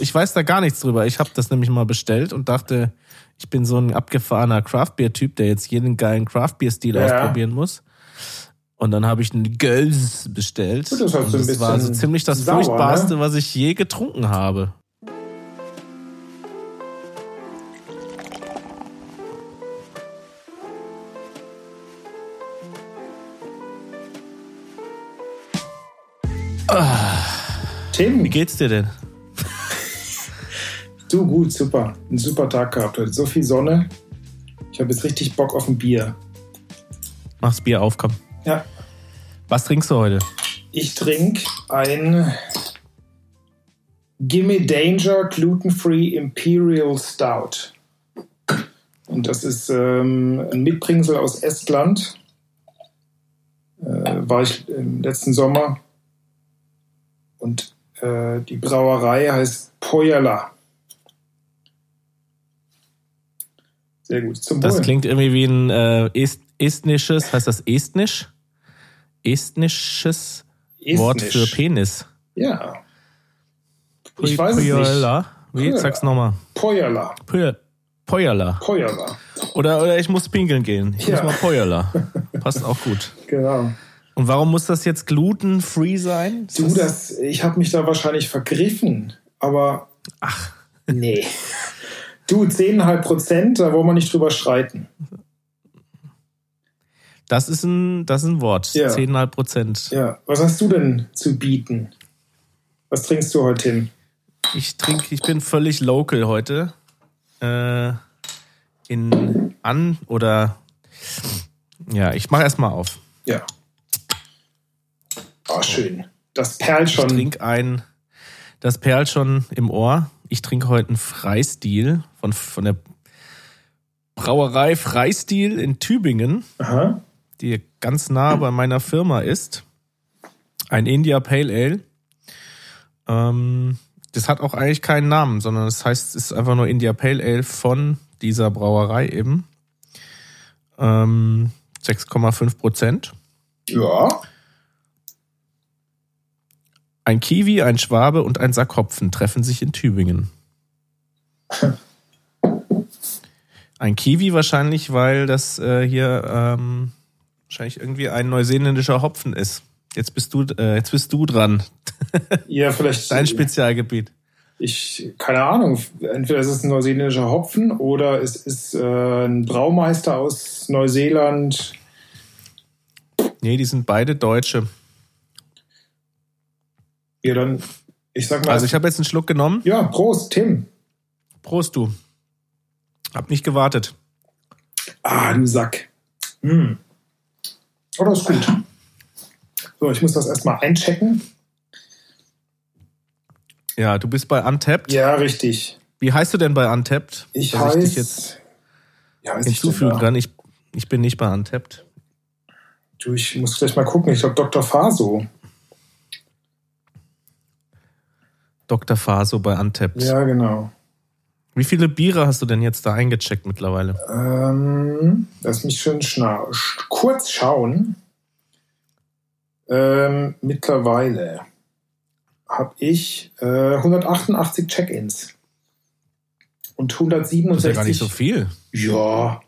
Ich weiß da gar nichts drüber. Ich habe das nämlich mal bestellt und dachte, ich bin so ein abgefahrener Craftbeer-Typ, der jetzt jeden geilen Craftbeer-Stil Ja. ausprobieren muss. Und dann habe ich einen Gölz bestellt. Gut, das und das war so ziemlich das sauer, furchtbarste, ne? was ich je getrunken habe. Tim, Wie geht's dir denn? Du gut, super. Ein super Tag gehabt heute. So viel Sonne. Ich habe jetzt richtig Bock auf ein Bier. Mach's Bier auf, komm. Ja, Was trinkst du heute? ich trinke ein Gimme Danger Gluten-Free Imperial Stout. Und das ist ähm, ein Mitbringsel aus Estland. Äh, war ich im letzten Sommer. Und äh, die Brauerei heißt Pojala. Sehr gut. Zum Das Wohl. klingt irgendwie wie ein äh, est estnisches, heißt das estnisch? Estnisches Wort für Estnisch. Penis. Ja. Ich weiß es nicht. Wie? Sag's nochmal. Pojala. Poj- Pojala. Pojala. Oder, oder ich muss pinkeln gehen. Ich Ja. muss mal Pojala. Passt auch gut. Genau. Und warum muss das jetzt glutenfree sein? Ist Du, das, ich habe mich da wahrscheinlich vergriffen, aber Ach, nee. Du, 10,5 Prozent, da wollen wir nicht drüber streiten. das ist ein, das ist ein Wort. Ja. 10,5 Prozent. Ja, was hast du denn zu bieten? Was trinkst du heute hin? Ich trinke, ich bin völlig local heute. Äh, in an oder ja, ich mache erstmal auf. Ja. Oh, schön. Das perlt Ich schon. trinke ein, das perlt schon im Ohr. Ich trinke heute einen Freistil von, von der Brauerei Freistil in Tübingen, Aha. die ganz nah bei meiner Firma ist. Ein India Pale Ale. Ähm, das hat auch eigentlich keinen Namen, sondern das heißt, es ist einfach nur India Pale Ale von dieser Brauerei eben. Ähm, 6,5 Prozent. Ja. Ein Kiwi, ein Schwabe und ein Sack Hopfen treffen sich in Tübingen. Ein Kiwi wahrscheinlich, weil das äh, hier ähm, wahrscheinlich irgendwie ein neuseeländischer Hopfen ist. Jetzt bist du, äh, jetzt bist du dran. Ja, vielleicht. Dein Spezialgebiet. Ich, keine Ahnung. Entweder ist es ein neuseeländischer Hopfen oder es ist äh, ein Braumeister aus Neuseeland. Nee, die sind beide Deutsche. Ja, dann, ich sag mal. Also ich habe jetzt einen Schluck genommen. ja, Prost, Tim. Prost, du. Hab nicht gewartet. Ah, du Sack. Oh, das ist gut. So, ich muss das erstmal einchecken. Ja, du bist bei Untapped. Ja, richtig. Wie heißt du denn bei Untapped? Ich dass heiß, ich dich jetzt ja, ich hinzufügen da? kann. Ich, ich bin nicht bei Untapped. Du, ich muss gleich mal gucken. Ich glaube, Dr. Faso. Dr. Faso bei Untapped. Ja, genau. Wie viele Biere hast du denn jetzt da eingecheckt mittlerweile? Ähm, lass mich schön schna sch- kurz schauen. Ähm, mittlerweile habe ich äh, 188 Check-ins. Und Das 167. ist ja gar nicht so viel. Ja.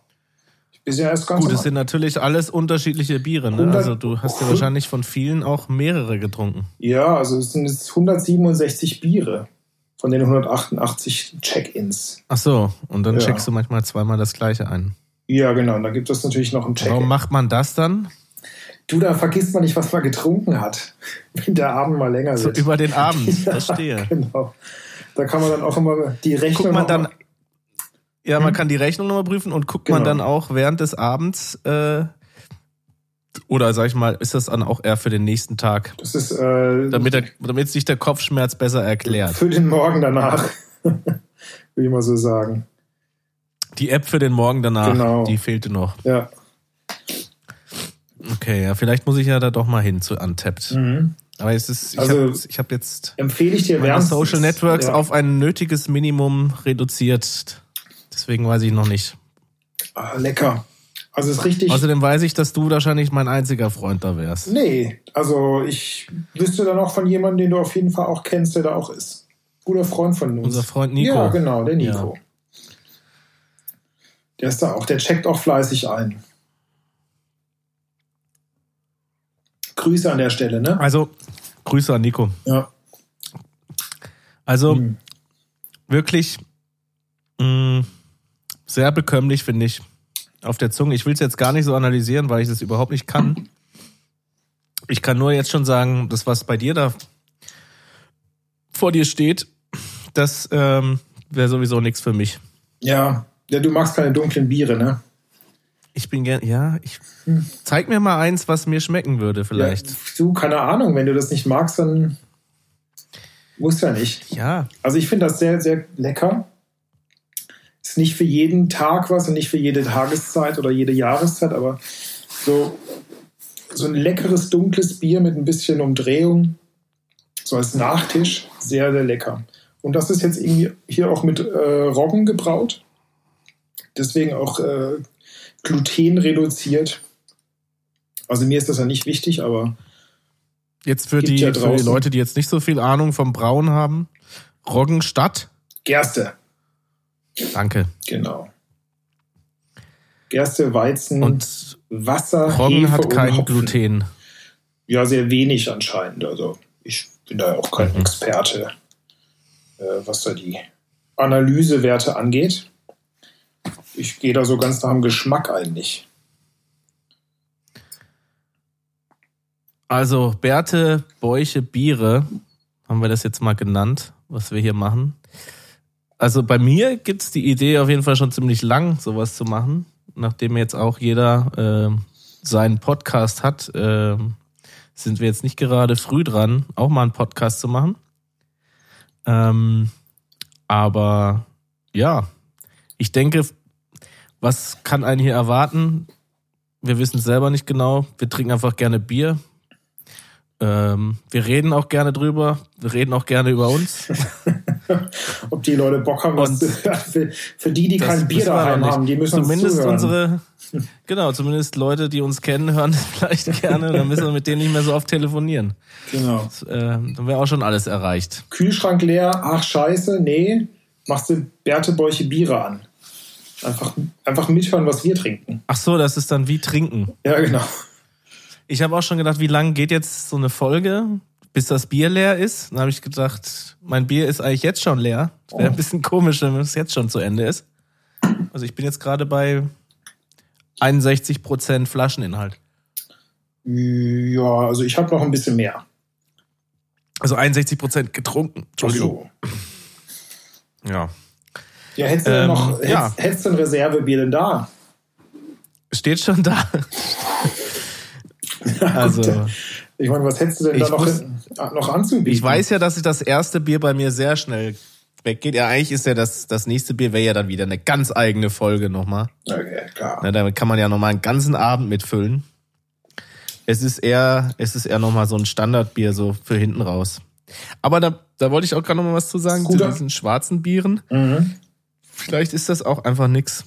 Bin ja erst ganz Gut, es sind natürlich alles unterschiedliche Biere. Ne? 100 Also du hast ja wahrscheinlich von vielen auch mehrere getrunken. Ja, also es sind jetzt 167 Biere von den 188 Check-ins. Ach so, und dann Ja. checkst du manchmal zweimal das gleiche ein. Ja, genau. Und da gibt es natürlich noch einen Warum Check-in. macht man das dann? Du, da vergisst man nicht, was man getrunken hat, wenn der Abend mal länger So wird. über den Abend, Ja, verstehe. Genau. Da kann man dann auch immer die Rechnung. Guckt man dann, ja, man kann die Rechnung nochmal prüfen und guckt man Genau. dann auch während des Abends, äh, oder sag ich mal, ist das dann auch eher für den nächsten Tag, Das ist äh, damit, der, damit sich der Kopfschmerz besser erklärt. für den Morgen danach, würde ich mal so sagen. Die App für den Morgen danach, Genau. die fehlte noch. Ja. Okay, ja, vielleicht muss ich ja da doch mal hin zu Untapped. Mhm. Aber es ist, ich Also- habe ich hab jetzt Empfehle ich dir meine. Social Networks ja. auf ein nötiges Minimum reduziert. Deswegen weiß ich noch nicht. Ah, lecker. Also ist richtig. Außerdem weiß ich, dass du wahrscheinlich mein einziger Freund da wärst. nee, also ich wüsste dann auch von jemandem, den du auf jeden Fall auch kennst, der da auch ist. Guter Freund von uns. Unser Freund Nico. Ja, genau, der Nico. Ja. Der ist da auch, der checkt auch fleißig ein. Grüße an der Stelle, ne? Also, Grüße an Nico. Ja. Also, hm. wirklich mh, mm, sehr bekömmlich, finde ich, auf der Zunge. Ich will es jetzt gar nicht so analysieren, weil ich das überhaupt nicht kann. Ich kann nur jetzt schon sagen, das, was bei dir da vor dir steht, das ähm, wäre sowieso nichts für mich. Ja, ja, du magst keine dunklen Biere, ne? Ich bin gern, ja, ich hm. zeig mir mal eins, was mir schmecken würde, vielleicht. Ja, du, keine Ahnung, wenn du das nicht magst, dann muss ja nicht. Ja. Also ich finde das sehr, sehr lecker. Ist nicht für jeden Tag was und nicht für jede Tageszeit oder jede Jahreszeit, aber so, so ein leckeres, dunkles Bier mit ein bisschen Umdrehung, so als Nachtisch, sehr, sehr lecker. Und das ist jetzt irgendwie hier auch mit äh, Roggen gebraut. Deswegen auch äh, Gluten reduziert. Also mir ist das ja nicht wichtig, aber. Jetzt für die, ja für die Leute, die jetzt nicht so viel Ahnung vom Brauen haben. Roggen statt? Gerste. Danke. Genau. Gerste, Weizen, und Wasser. Roggen Hefe hat kein Gluten. Ja, sehr wenig anscheinend. Also ich bin da auch kein mhm. Experte, äh, was da die Analysewerte angeht. Ich gehe da so ganz nach dem Geschmack eigentlich. Also Bärte, Bäuche, Biere, haben wir das jetzt mal genannt, was wir hier machen. Also bei mir gibt es die Idee auf jeden Fall schon ziemlich lang, sowas zu machen. Nachdem jetzt auch jeder äh, seinen Podcast hat, äh, sind wir jetzt nicht gerade früh dran, auch mal einen Podcast zu machen. Ähm, aber ja, ich denke, was kann einen hier erwarten? Wir wissen es selber nicht genau. Wir trinken einfach gerne Bier. Ähm, wir reden auch gerne drüber. Wir reden auch gerne über uns. Ob die Leute Bock haben, was für, für die, die kein Bier daheim haben, die müssen zumindest uns unsere, genau, zumindest Leute, die uns kennen, hören vielleicht gerne. Dann müssen wir mit denen nicht mehr so oft telefonieren. Genau. Das, äh, dann wäre auch schon alles erreicht. Kühlschrank leer, ach scheiße, nee, machst du Bertebäuche Biere an. Einfach, einfach mithören, was wir trinken. Ach so, das ist dann wie trinken. Ja, genau. Ich habe auch schon gedacht, wie lange geht jetzt so eine Folge, bis das Bier leer ist? Dann habe ich gedacht, mein Bier ist eigentlich jetzt schon leer. Wäre oh. ein bisschen komisch, wenn es jetzt schon zu Ende ist. Also ich bin jetzt gerade bei 61% Flascheninhalt. Ja, also ich habe noch ein bisschen mehr. Also 61% getrunken. Entschuldigung. So. Ja. Ja, hättest du ähm, noch, ja. hättest, du ein Reservebier denn da? Steht schon da. also. Ich meine, was hättest du denn da noch, muss, noch anzubieten? Ich weiß ja, dass das erste Bier bei mir sehr schnell weggeht. Ja, eigentlich ist ja das, das nächste Bier wäre ja dann wieder eine ganz eigene Folge nochmal. Okay, klar. Na, damit kann man ja nochmal einen ganzen Abend mitfüllen. Es ist eher, es ist eher nochmal so ein Standardbier, so für hinten raus. Aber da, da wollte ich auch gerade nochmal was zu sagen, Scooter. zu diesen schwarzen Bieren. Mhm. Vielleicht ist das auch einfach nix.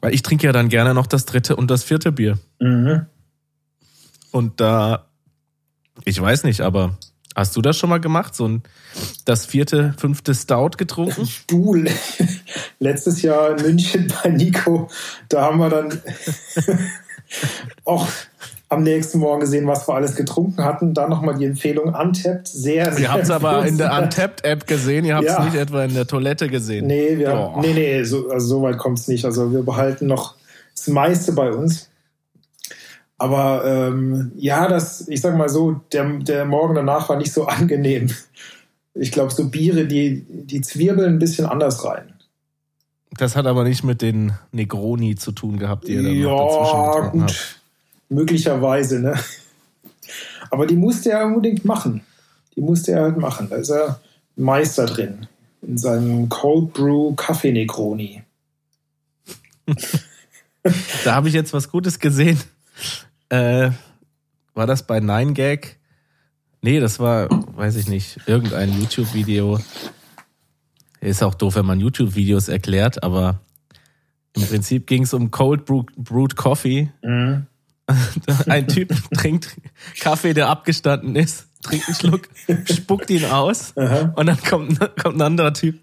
Weil ich trinke ja dann gerne noch das dritte und das vierte Bier. Mhm. Und da, ich weiß nicht, aber hast du das schon mal gemacht? So ein, das vierte, fünfte Stout getrunken? Du, letztes Jahr in München bei Nico, da haben wir dann auch am nächsten Morgen gesehen, was wir alles getrunken hatten. Dann nochmal die Empfehlung Untapped. Sehr, sehr Ihr habt es aber in der Untapped-App gesehen, ihr habt es ja. nicht etwa in der Toilette gesehen. Nee, wir, oh. nee, nee, so, also so weit kommt es nicht. Also wir behalten noch das meiste bei uns. Aber ähm, ja, das, ich sag mal so, der, der Morgen danach war nicht so angenehm. Ich glaube, so Biere, die, die zwirbeln ein bisschen anders rein. Das hat aber nicht mit den Negroni zu tun gehabt, die ihr dann ja, noch gut. Habt. Möglicherweise, ne? Aber die musste er unbedingt machen. Die musste er halt machen. Da ist er Meister drin. In seinem Cold Brew Kaffee Negroni. da habe ich jetzt was Gutes gesehen. Äh, war das bei 9gag? Nee, das war, weiß ich nicht, irgendein YouTube-Video. Ist auch doof, wenn man YouTube-Videos erklärt, aber im Prinzip ging es um Cold Brewed Coffee. Mhm. Ein Typ trinkt Kaffee, der abgestanden ist, trinkt einen Schluck, spuckt ihn aus und dann kommt, kommt ein anderer Typ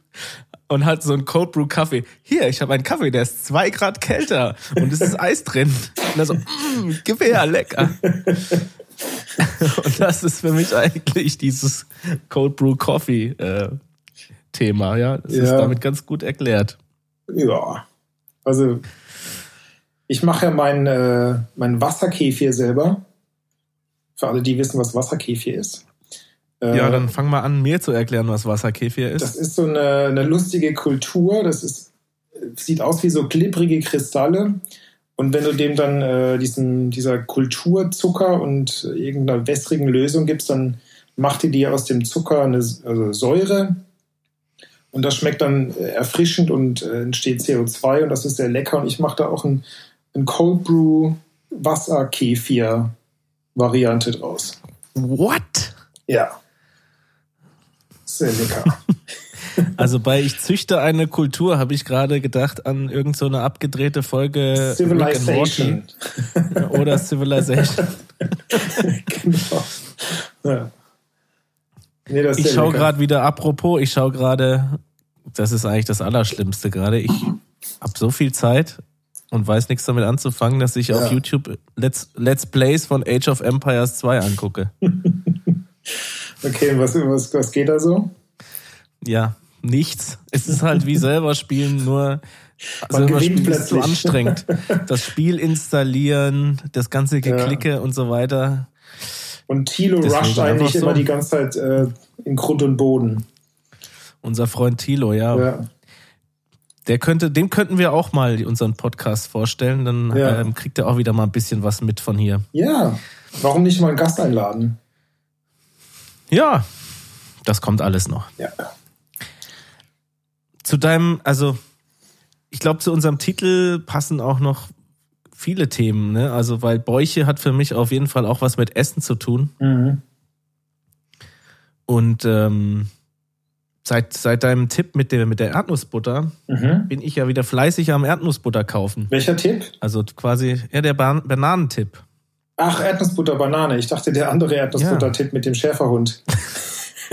und hat so einen Cold Brew Kaffee. Hier, ich habe einen Kaffee, der ist zwei Grad kälter und es ist Eis drin. Und er so, mm, gib her, lecker. und das ist für mich eigentlich dieses Cold Brew Coffee äh, Thema, ja. Das Ja. ist damit ganz gut erklärt. Ja. Also, ich mache ja meinen äh, mein Wasserkefir selber. Für alle, die wissen, was Wasserkefir ist. Äh, Ja, dann fang mal an, mir zu erklären, was Wasserkefir ist. Das ist so eine, eine lustige Kultur. Das ist, sieht aus wie so glibbrige Kristalle. Und wenn du dem dann äh, diesen, dieser Kulturzucker und irgendeiner wässrigen Lösung gibst, dann macht die dir aus dem Zucker eine also Säure. Und das schmeckt dann äh, erfrischend und äh, entsteht CO2 und das ist sehr lecker. Und ich mache da auch ein, ein Cold Brew Wasserkefir Variante draus. What? Ja. Sehr lecker. Also bei Ich züchte eine Kultur habe ich gerade gedacht an irgend so eine abgedrehte Folge Civilization. Oder Civilization. genau. Ja. Nee, Ich schaue gerade wieder, apropos, ich schaue gerade, das ist eigentlich das Allerschlimmste gerade. Ich habe so viel Zeit und weiß nichts damit anzufangen, dass ich auf Ja. YouTube Let's, Let's Plays von Age of Empires 2 angucke. Okay, was, was, was geht da so? Ja, nichts. Es ist halt wie selber spielen, nur Man selber gewinnt ist zu plötzlich. anstrengend. Das Spiel installieren, das ganze Geklicke und so weiter. Und Thilo rusht eigentlich so. immer die ganze Zeit äh, in Grund und Boden. Unser Freund Thilo, ja. Ja. Der könnte, dem könnten wir auch mal unseren Podcast vorstellen. Dann Ja. ähm, kriegt er auch wieder mal ein bisschen was mit von hier. ja, warum nicht mal einen Gast einladen? Ja, das kommt alles noch. Ja. Zu deinem, also ich glaube, zu unserem Titel passen auch noch viele Themen, ne? Also, weil Bäuche hat für mich auf jeden Fall auch was mit Essen zu tun. Mhm. Und ähm, seit, seit deinem Tipp mit der, mit der Erdnussbutter Mhm. bin ich ja wieder fleißig am Erdnussbutter kaufen. Welcher Tipp? Also quasi, ja, der Ban Bananentipp. Ach, Erdnussbutter, Banane. Ich dachte, der andere Erdnussbutter-Tipp mit dem Schäferhund.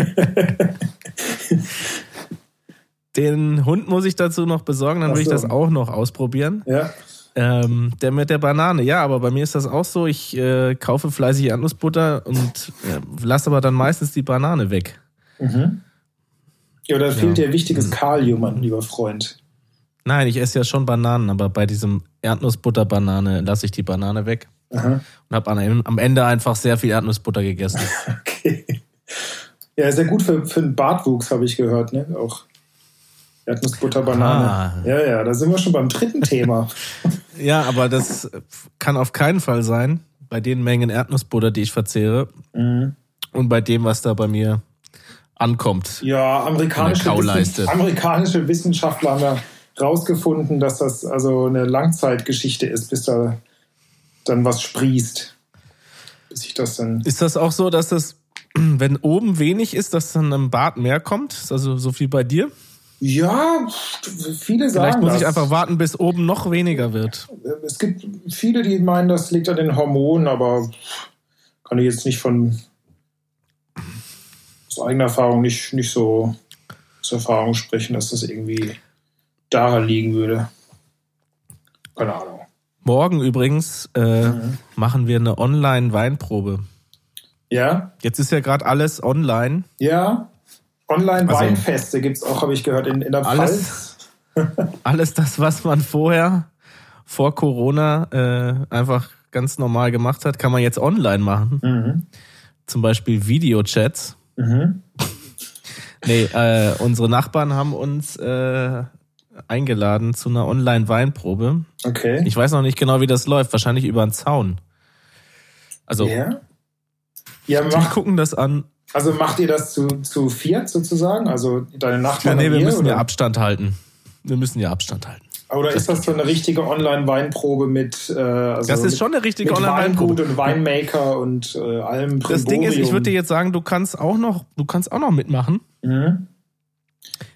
Den Hund muss ich dazu noch besorgen, dann Ach will ich so. das auch noch ausprobieren. Ja. Ähm, der mit der Banane, ja, aber bei mir ist das auch so. Ich äh, kaufe fleißig Erdnussbutter und äh, lasse aber dann meistens die Banane weg. Mhm. Ja, da fehlt Ja. dir wichtiges Kalium, mein lieber Freund. Nein, ich esse ja schon Bananen, aber bei diesem Erdnussbutter-Banane lasse ich die Banane weg Aha. und habe am, Ende einfach sehr viel Erdnussbutter gegessen. Okay. Ja, sehr gut für, für den Bartwuchs, habe ich gehört, ne? Auch Erdnussbutter, Banane. Ah. Ja, ja, da sind wir schon beim dritten Thema. ja, aber das kann auf keinen Fall sein, bei den Mengen Erdnussbutter, die ich verzehre Mhm. und bei dem, was da bei mir ankommt. Ja, amerikanische. Wissen, amerikanische Wissenschaftler haben ja rausgefunden, dass das also eine Langzeitgeschichte ist, bis da dann was sprießt. Bis sich das dann. Ist das auch so, dass das, wenn oben wenig ist, dass dann im Bart mehr kommt? Ist Also so viel bei dir? Ja, viele sagen Vielleicht muss das. ich einfach warten, bis oben noch weniger wird. Es gibt viele, die meinen, das liegt an den Hormonen, aber kann ich jetzt nicht von aus eigener Erfahrung nicht, nicht so aus Erfahrung sprechen, dass das irgendwie daran liegen würde. Keine Ahnung. Morgen übrigens äh, Mhm. machen wir eine Online-Weinprobe. Ja, Jetzt ist ja gerade alles online. ja. Also- Online-Weinfeste gibt es auch, habe ich gehört, in, in der Alles- Pfalz. Alles das, was man vorher, vor Corona, äh, einfach ganz normal gemacht hat, kann man jetzt online machen. Mhm. Zum Beispiel Videochats. Mhm. Nee, äh, unsere Nachbarn haben uns äh, eingeladen zu einer Online-Weinprobe. Okay. Ich weiß noch nicht genau, wie das läuft. Wahrscheinlich über einen Zaun. Also, ja. Ja, die macht, gucken das an. also macht ihr das zu, zu viert sozusagen? Also deine Ja, Nachbarn nee, und wir müssen oder? ja Abstand halten. Wir müssen ja Abstand halten. Oder ist das so eine richtige Online-Weinprobe mit, äh, also Das ist mit, schon eine richtige mit Online-Weinprobe. Weingut und Winemaker und äh, allem Das Ding ist, ich würde dir jetzt sagen, du kannst auch noch, du kannst auch noch mitmachen. Mhm.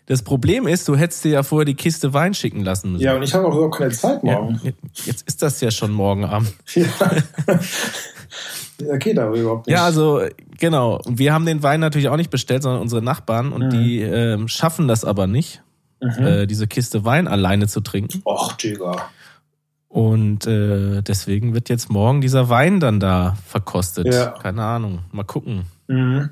Das Problem ist, du hättest dir ja vorher die Kiste Wein schicken lassen müssen. Ja, und ich habe auch überhaupt keine Zeit Ja, morgen. jetzt ist das ja schon morgen Abend. Ja. Ja, geht aber überhaupt nicht. Ja, also genau. Wir haben den Wein natürlich auch nicht bestellt, sondern unsere Nachbarn und die ähm, schaffen das aber nicht, äh, diese Kiste Wein alleine zu trinken. Och, Digga. Und äh, deswegen wird jetzt morgen dieser Wein dann da verkostet. Ja. Keine Ahnung. Mal gucken. Mhm.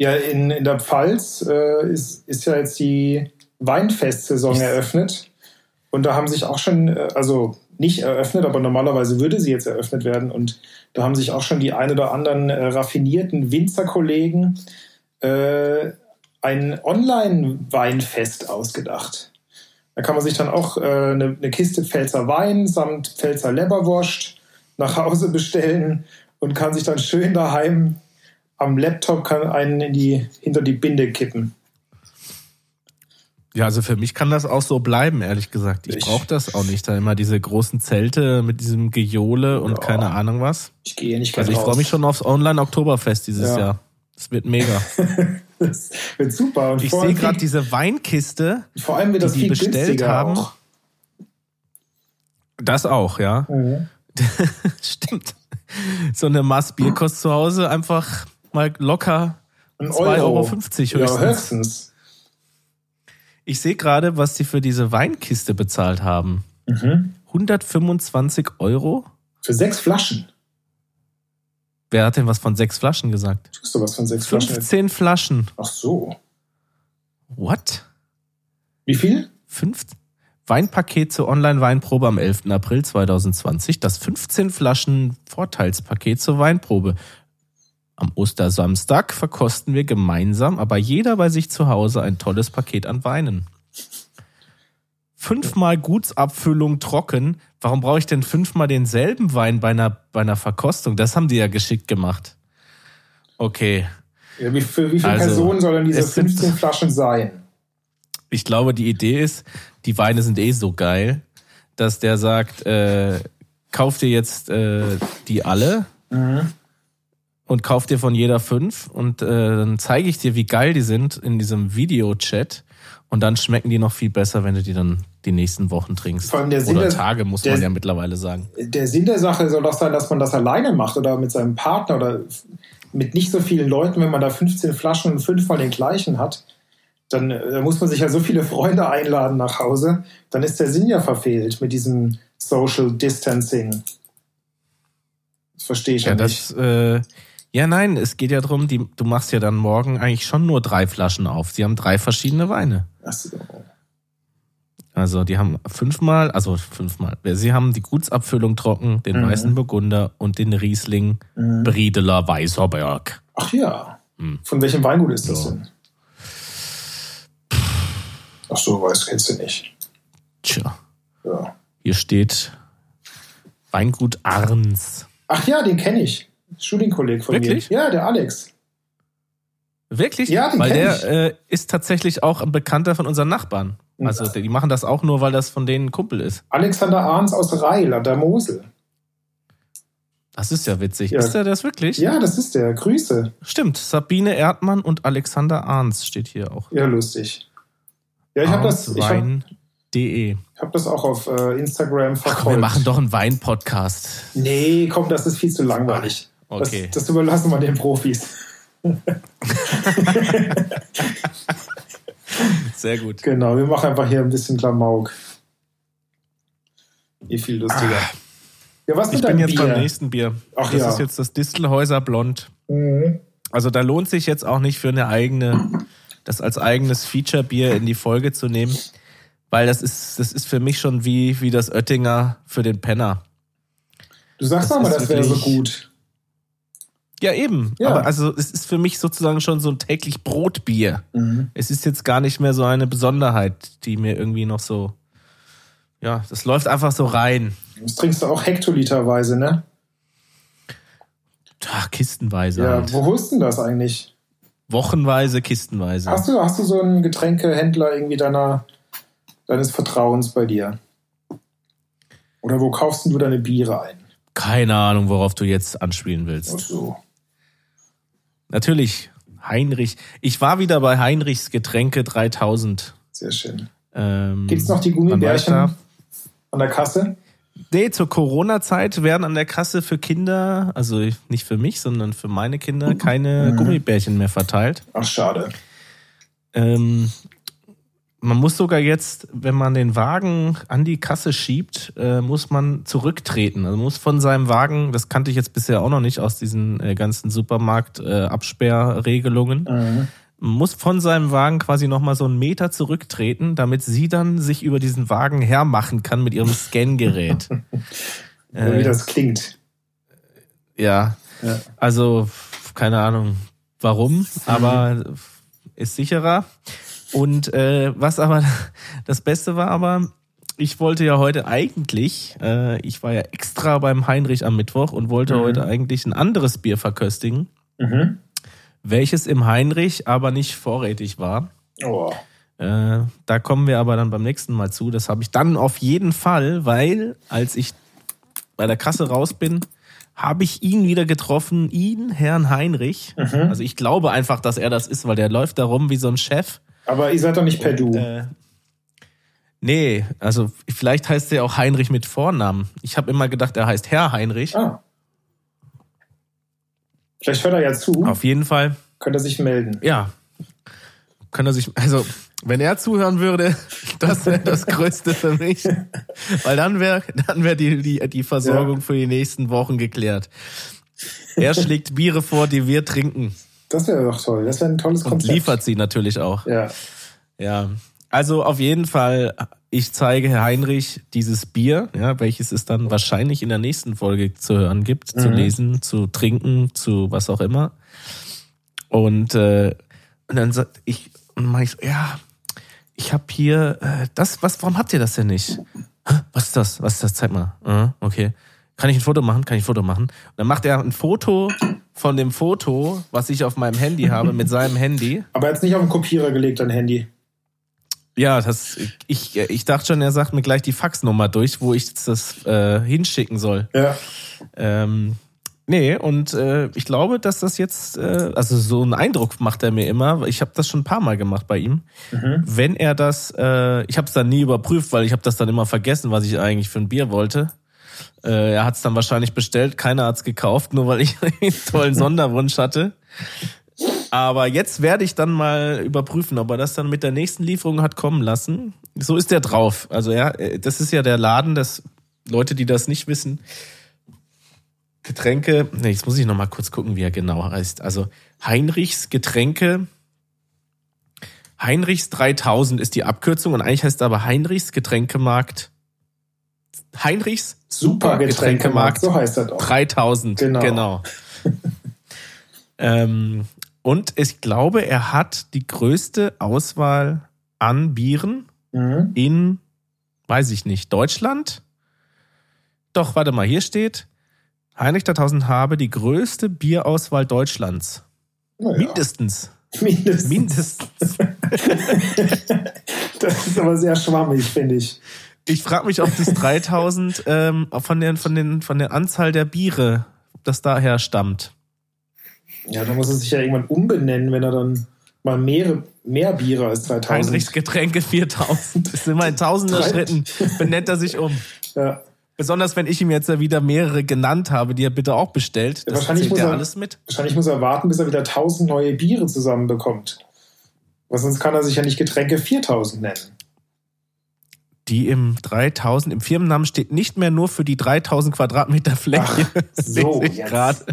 Ja, in, in der Pfalz äh, ist, ist ja jetzt die Weinfestsaison Ich- eröffnet. Und da haben sich auch schon, äh, also nicht eröffnet, aber normalerweise würde sie jetzt eröffnet werden. Und da haben sich auch schon die ein oder anderen äh, raffinierten Winzerkollegen äh, ein Online-Weinfest ausgedacht. Da kann man sich dann auch äh, eine, eine Kiste Pfälzer Wein samt Pfälzer Leberwurst nach Hause bestellen und kann sich dann schön daheim am Laptop kann einen in die, hinter die Binde kippen. Ja, also für mich kann das auch so bleiben, ehrlich gesagt. Ich, Ich- brauche das auch nicht. Da immer diese großen Zelte mit diesem Gejohle und Ja. keine Ahnung was. Ich gehe nicht Also gern ich freue mich schon aufs Online-Oktoberfest dieses Ja. Jahr. Das wird mega. Das wird super. Und Ich sehe gerade diese Weinkiste. vor allem wird das die viel bestellt haben. auch. Das auch, ja. Mhm. Stimmt. So eine Maß Bier kostet zu Hause einfach mal locker Ein 2,50 Euro höchstens. Ja, höchstens. Ich sehe gerade, was die für diese Weinkiste bezahlt haben. Mhm. 125 Euro? Für sechs Flaschen. Wer hat denn was von sechs Flaschen gesagt? Tust du was von sechs Flaschen? jetzt? 15 Flaschen. Ach so. What? Wie viel? Fünf Weinpaket zur Online-Weinprobe am 11. April 2020. Das 15 Flaschen Vorteilspaket zur Weinprobe. Am Ostersamstag verkosten wir gemeinsam, aber jeder bei sich zu Hause ein tolles Paket an Weinen. Fünfmal Gutsabfüllung trocken. Warum brauche ich denn fünfmal denselben Wein bei einer, bei einer Verkostung? Das haben die ja geschickt gemacht. Okay. Ja, wie, für wie viele Also, Personen sollen diese es sind- 15 Flaschen sein? Ich glaube, die Idee ist, die Weine sind eh so geil, dass der sagt, äh, kauf dir jetzt äh, die alle Mhm. Und kauf dir von jeder fünf und äh, dann zeige ich dir, wie geil die sind in diesem Videochat und dann schmecken die noch viel besser, wenn du die dann die nächsten Wochen trinkst. Vor allem der Sinn Oder des- Tage, muss der- man ja mittlerweile sagen. Der Sinn der Sache soll doch sein, dass man das alleine macht oder mit seinem Partner oder mit nicht so vielen Leuten, wenn man da 15 Flaschen und fünfmal den gleichen hat. Dann äh, muss man sich ja so viele Freunde einladen nach Hause. Dann ist der Sinn ja verfehlt mit diesem Social Distancing. Das verstehe ich ja, Ja, nicht. das, äh, ja, nein, es geht ja darum, die, du machst ja dann morgen eigentlich schon nur drei Flaschen auf. Sie haben drei verschiedene Weine. Ach so. Also die haben fünfmal, also fünfmal. Sie haben die Gutsabfüllung trocken, den Mhm. weißen Burgunder und den Riesling Mhm. Briedeler Weißerberg. Ach ja. Hm. Von welchem Weingut ist das Ja. denn? Ach so, weiß kennst du nicht. Tja, Ja. hier steht Weingut Arns. Ach ja, den kenne ich. Studienkolleg von Wirklich? mir. Ja, der Alex. Wirklich? Ja, den Weil der äh, ist tatsächlich auch ein Bekannter von unseren Nachbarn. Also die machen das auch nur, weil das von denen ein Kumpel ist. Alexander Arns aus Reil an der Mosel. Das ist ja witzig. Ja. Ist der das wirklich? Ja, das ist der. Grüße. Stimmt. Sabine Erdmann und Alexander Arns steht hier auch. Ja, lustig. Ja, ich habe das, ich hab, Arnswein.de. hab das auch auf äh, Instagram Ach, verfolgt. wir machen doch einen Wein-Podcast. Nee, komm, das ist viel zu langweilig. Okay. Das, das überlassen wir den Profis. Sehr gut. Genau, wir machen einfach hier ein bisschen Klamauk. Wie viel lustiger. Ja, was Ah. Ich bin jetzt Bier? beim nächsten Bier. Ach das ja. ist jetzt das Distelhäuser Blond. Mhm. Also da lohnt sich jetzt auch nicht für eine eigene, das als eigenes Feature-Bier in die Folge zu nehmen, weil das ist, das ist für mich schon wie, wie das Oettinger für den Penner. Du sagst Das aber, das wäre so gut. Ja, eben. Ja. Aber also es ist für mich sozusagen schon so ein täglich Brotbier. Mhm. Es ist jetzt gar nicht mehr so eine Besonderheit, die mir irgendwie noch so, ja, das läuft einfach so rein. Das trinkst du auch hektoliterweise, ne? Ach, kistenweise Ja, halt. wo holst du denn das eigentlich? Wochenweise, kistenweise. Hast du, hast du so einen Getränkehändler irgendwie deiner, deines Vertrauens bei dir? Oder wo kaufst du deine Biere ein? Keine Ahnung, worauf du jetzt anspielen Ach willst. so. Natürlich, Heinrich. Ich war wieder bei Heinrichs Getränke 3000. Sehr schön. Ähm, Gibt es noch die Gummibärchen an der Kasse? nee, zur Corona-Zeit werden an der Kasse für Kinder, also nicht für mich, sondern für meine Kinder, keine Mhm. Gummibärchen mehr verteilt. Ach, schade. Ähm, man muss sogar jetzt, wenn man den Wagen an die Kasse schiebt, äh, muss man zurücktreten. Also muss von seinem Wagen, das kannte ich jetzt bisher auch noch nicht aus diesen äh, ganzen Supermarkt-Absperrregelungen, Mhm. muss von seinem Wagen quasi nochmal so einen Meter zurücktreten, damit sie dann sich über diesen Wagen hermachen kann mit ihrem Scan-Gerät. So wie Äh, das klingt. ja, Ja. also keine Ahnung warum, aber ist sicherer. Und äh, was aber das Beste war, aber ich wollte ja heute eigentlich, äh, ich war ja extra beim Heinrich am Mittwoch und wollte Mhm. heute eigentlich ein anderes Bier verköstigen, Mhm. welches im Heinrich aber nicht vorrätig war. Oh. Äh, da kommen wir aber dann beim nächsten Mal zu. Das habe ich dann auf jeden Fall, weil als ich bei der Kasse raus bin, habe ich ihn wieder getroffen, ihn, Herrn Heinrich. Mhm. Also ich glaube einfach, dass er das ist, weil der läuft da rum wie so ein Chef. Aber ihr seid doch nicht per Du. Äh, nee, also vielleicht heißt er auch Heinrich mit Vornamen. Ich habe immer gedacht, er heißt Herr Heinrich. ah. Vielleicht hört er ja zu. Auf jeden Fall, Könnte er sich melden. ja. Kann er sich, also wenn er zuhören würde, das wäre das Größte für mich. Weil dann wäre dann wär die, die, die Versorgung Ja. für die nächsten Wochen geklärt. Er schlägt Biere vor, die wir trinken. Das wäre doch toll. Das wäre ein tolles Und Konzept. liefert sie natürlich auch. Ja. Ja. Also auf jeden Fall, ich zeige Herr Heinrich dieses Bier, ja, welches es dann wahrscheinlich in der nächsten Folge zu hören gibt, zu Mhm. lesen, zu trinken, zu was auch immer. Und, äh, und dann sagt ich, und dann mach ich so, ja, ich habe hier äh, das, was, warum habt ihr das denn nicht? Hä? Was ist das? Was ist das? Zeig mal. Ah, okay. Kann ich ein Foto machen? Kann ich ein Foto machen? Und dann macht er ein Foto von dem Foto, was ich auf meinem Handy habe, mit seinem Handy. Aber jetzt nicht auf den Kopierer gelegt, dein Handy. Ja, das, ich, ich dachte schon, er sagt mir gleich die Faxnummer durch, wo ich das äh, hinschicken soll. Ja. Ähm, nee, und äh, ich glaube, dass das jetzt, äh, also so einen Eindruck macht er mir immer. Ich habe das schon ein paar Mal gemacht bei ihm. Mhm. Wenn er das, äh, ich habe es dann nie überprüft, weil ich habe das dann immer vergessen, was ich eigentlich für ein Bier wollte. Äh, er hat es dann wahrscheinlich bestellt, keiner hat's gekauft, nur weil ich einen tollen Sonderwunsch hatte. Aber jetzt werde ich dann mal überprüfen, ob er das dann mit der nächsten Lieferung hat kommen lassen. So ist er drauf. Also ja, äh, das ist ja der Laden, das Leute, die das nicht wissen. Getränke, nee, jetzt muss ich noch mal kurz gucken, wie er genau heißt. Also Heinrichs Getränke. Heinrichs 3000 ist die Abkürzung und eigentlich heißt er aber Heinrichs Getränkemarkt. Heinrichs Super Getränkemarkt. Supergetränkemarkt So heißt das auch. 3000. Genau. genau. ähm, und ich glaube, er hat die größte Auswahl an Bieren Mhm. in, weiß ich nicht, Deutschland? Doch, warte mal, hier steht, Heinrich 3000 habe die größte Bierauswahl Deutschlands. Naja. Mindestens. Mindestens. Mindestens. Das ist aber sehr schwammig, finde ich. Ich frage mich, ob das 3000 ähm, von, den, von, den, von der Anzahl der Biere, ob das daher stammt. Ja, dann muss er sich ja irgendwann umbenennen, wenn er dann mal mehr, mehr Biere als 3000. Heinrichs Getränke 4000. Das ist immer in tausender Schritten. Benennt er sich um. Ja. Besonders wenn ich ihm jetzt ja wieder mehrere genannt habe, die er bitte auch bestellt. Das wahrscheinlich muss ja er- alles mit. Wahrscheinlich muss er warten, bis er wieder 1000 neue Biere zusammenbekommt. Weil sonst kann er sich ja nicht Getränke 4000 nennen. Die im 3000, im Firmennamen steht nicht mehr nur für die 3000 Quadratmeter Fläche. Ach, so, ich grad.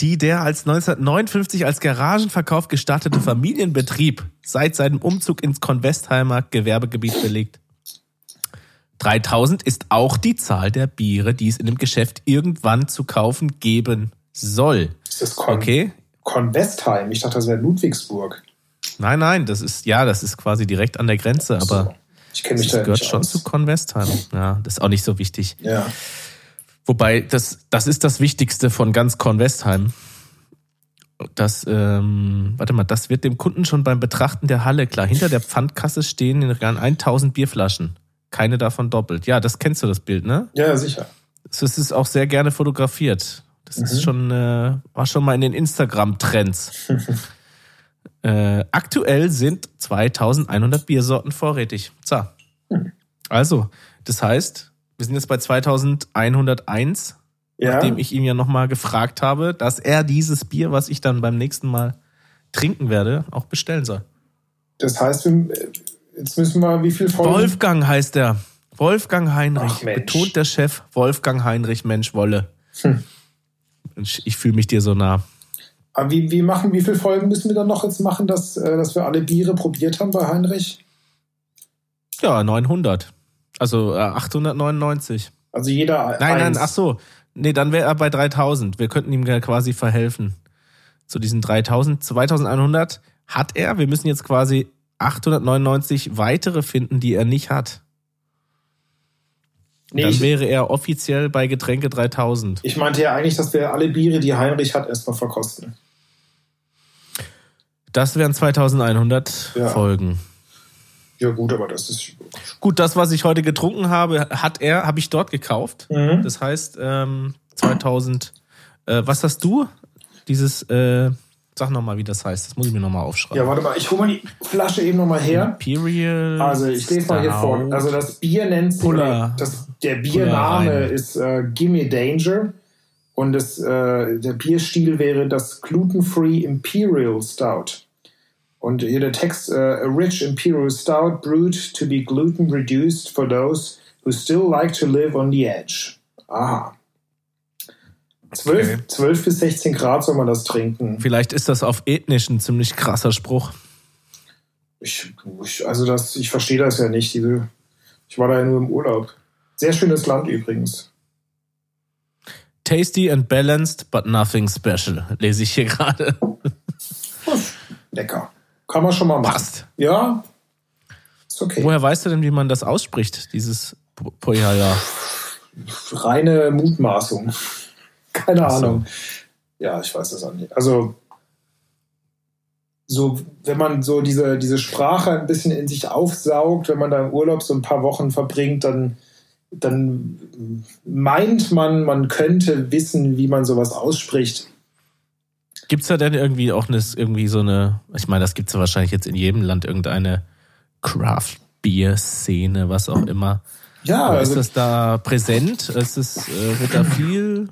Die der als 1959 als Garagenverkauf gestartete Familienbetrieb seit seinem Umzug ins Convestheimer Gewerbegebiet belegt. 3000 ist auch die Zahl der Biere, die es in dem Geschäft irgendwann zu kaufen geben soll. Ist das Con Okay? Convestheim? Ich dachte, das wäre Ludwigsburg. Nein, nein, das ist, ja, das ist quasi direkt an der Grenze, aber so. ich kenne mich das da gehört nicht schon aus. zu Convestheim. Ja, das ist auch nicht so wichtig. Ja. Wobei, das, das ist das Wichtigste von ganz Convestheim. Das, ähm, warte mal, das wird dem Kunden schon beim Betrachten der Halle klar. Hinter der Pfandkasse stehen in Regal 1000 Bierflaschen. Keine davon doppelt. Ja, das kennst du, das Bild, ne? ja, sicher. Das ist auch sehr gerne fotografiert. Das Mhm. ist schon, äh, war schon mal in den Instagram-Trends. äh, aktuell sind 2100 Biersorten vorrätig. So. Also, das heißt, wir sind jetzt bei 2101, Ja. nachdem ich ihm ja nochmal gefragt habe, dass er dieses Bier, was ich dann beim nächsten Mal trinken werde, auch bestellen soll. Das heißt, jetzt müssen wir, wie viel Folgen? Wolfgang heißt er. Wolfgang Heinrich. Ach, betont der Chef. Wolfgang Heinrich, Mensch, Wolle. Hm. Ich fühle mich dir so nah. Aber wie, wie machen, wie viele Folgen müssen wir dann noch jetzt machen, dass, äh, dass wir alle Biere probiert haben bei Heinrich? Ja, 900. Also äh, 899. Also jeder Nein, nein, eins. ach so. Nee, dann wäre er bei 3000. Wir könnten ihm ja quasi verhelfen. Zu diesen 3000. 2100 hat er. Wir müssen jetzt quasi 899 weitere finden, die er nicht hat. Nee, dann ich, wäre er offiziell bei Getränke 3000. ich meinte ja eigentlich, dass wir alle Biere, die Heinrich hat, erstmal verkosten. Das wären 2100 Ja. Folgen. Ja gut, aber das ist... Gut, das, was ich heute getrunken habe, hat er, habe ich dort gekauft. Mhm. Das heißt, ähm, 2000, äh, was hast du? Dieses, äh, sag nochmal, wie das heißt. Das muss ich mir nochmal aufschreiben. Ja, warte mal, ich hole mal die Flasche eben nochmal her. Imperial. Also ich lese mal hier vor. Also das Bier nennt sich, das, der Biername ist äh, Gimme Danger und das, äh, der Bierstil wäre das Gluten-Free Imperial Stout. Und hier der Text, äh, a rich Imperial Stout brewed to be gluten reduced for those who still like to live on the edge. Aha. 12, Okay. 12 bis 16 Grad soll man das trinken. Vielleicht ist das auf ethnisch ein ziemlich krasser Spruch. Ich, ich, also das, ich verstehe das ja nicht. Diese, ich war da ja nur im Urlaub. Sehr schönes Land übrigens. Tasty and balanced, but nothing special. Lese ich hier gerade. Lecker. Kann man schon mal machen. Passt. Ja. Ist okay. Woher weißt du denn, wie man das ausspricht, dieses Po- Pojala? Reine Mutmaßung. Keine so. Ahnung. Ja, ich weiß das auch nicht. Also, so, wenn man so diese, diese Sprache ein bisschen in sich aufsaugt, wenn man da im Urlaub so ein paar Wochen verbringt, dann, dann meint man, man könnte wissen, wie man sowas ausspricht. Gibt's da denn irgendwie auch eine, irgendwie so eine, ich meine, das gibt's ja wahrscheinlich jetzt in jedem Land, irgendeine Craft-Bier-Szene, was auch immer. Ja, Aber also, ist das da präsent? Ist es, äh, wird da viel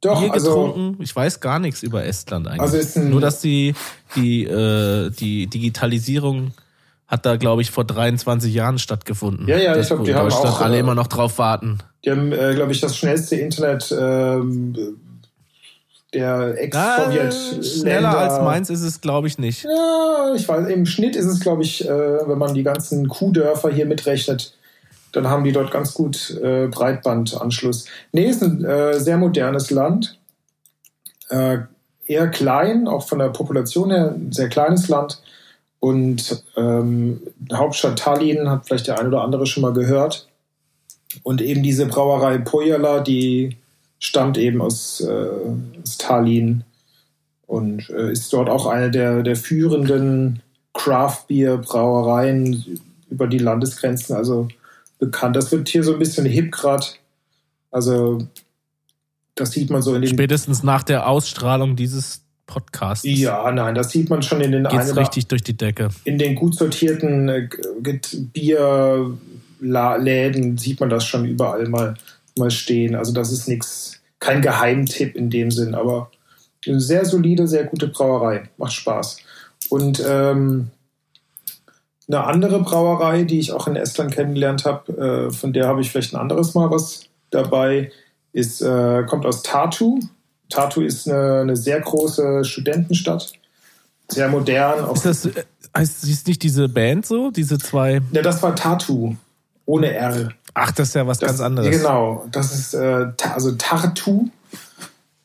doch, Bier also, getrunken? Ich weiß gar nichts über Estland eigentlich. Also ist ein- Nur, dass die, die, äh, die Digitalisierung hat da, glaube ich, vor 23 Jahren stattgefunden. Ja, ja, ich Dass glaub, wo die haben auch, alle äh, immer noch drauf warten. Die haben, äh, glaube ich, das schnellste Internet ähm, der Ah, Ex-Sowjet-Länder. schneller als meins ist es, glaube ich, nicht. Ja, ich weiß, im Schnitt ist es, glaube ich, äh, wenn man die ganzen Kuhdörfer hier mitrechnet, dann haben die dort ganz gut äh, Breitbandanschluss. Nee, ist ein äh, sehr modernes Land. Äh, eher klein, auch von der Population her, ein sehr kleines Land. Und ähm, Hauptstadt Tallinn hat vielleicht der ein oder andere schon mal gehört. Und eben diese Brauerei Pojala, die stammt eben aus, äh, aus Tallinn und äh, ist dort auch eine der, der führenden Craft-Bier-Brauereien über die Landesgrenzen, also bekannt. Das wird hier so ein bisschen hip grad. Also das sieht man so in den Spätestens nach der Ausstrahlung dieses Podcasts ja, nein, das sieht man schon in den geht's richtig durch die Decke. in den gut sortierten äh, Bierläden sieht man das schon überall mal, mal stehen. Also das ist nichts, kein Geheimtipp in dem Sinn, aber eine sehr solide, sehr gute Brauerei. Macht Spaß. Und ähm, eine andere Brauerei, die ich auch in Estland kennengelernt habe, äh, von der habe ich vielleicht ein anderes Mal was dabei, ist, äh, kommt aus Tartu. Tartu ist eine, eine sehr große Studentenstadt, sehr modern. Ist das, äh, heißt, ist nicht diese Band so? Diese zwei? ja, das war Tattoo. Ohne R. Ach, das ist ja was Das, ganz anderes. Genau. Das ist äh, also Tartu.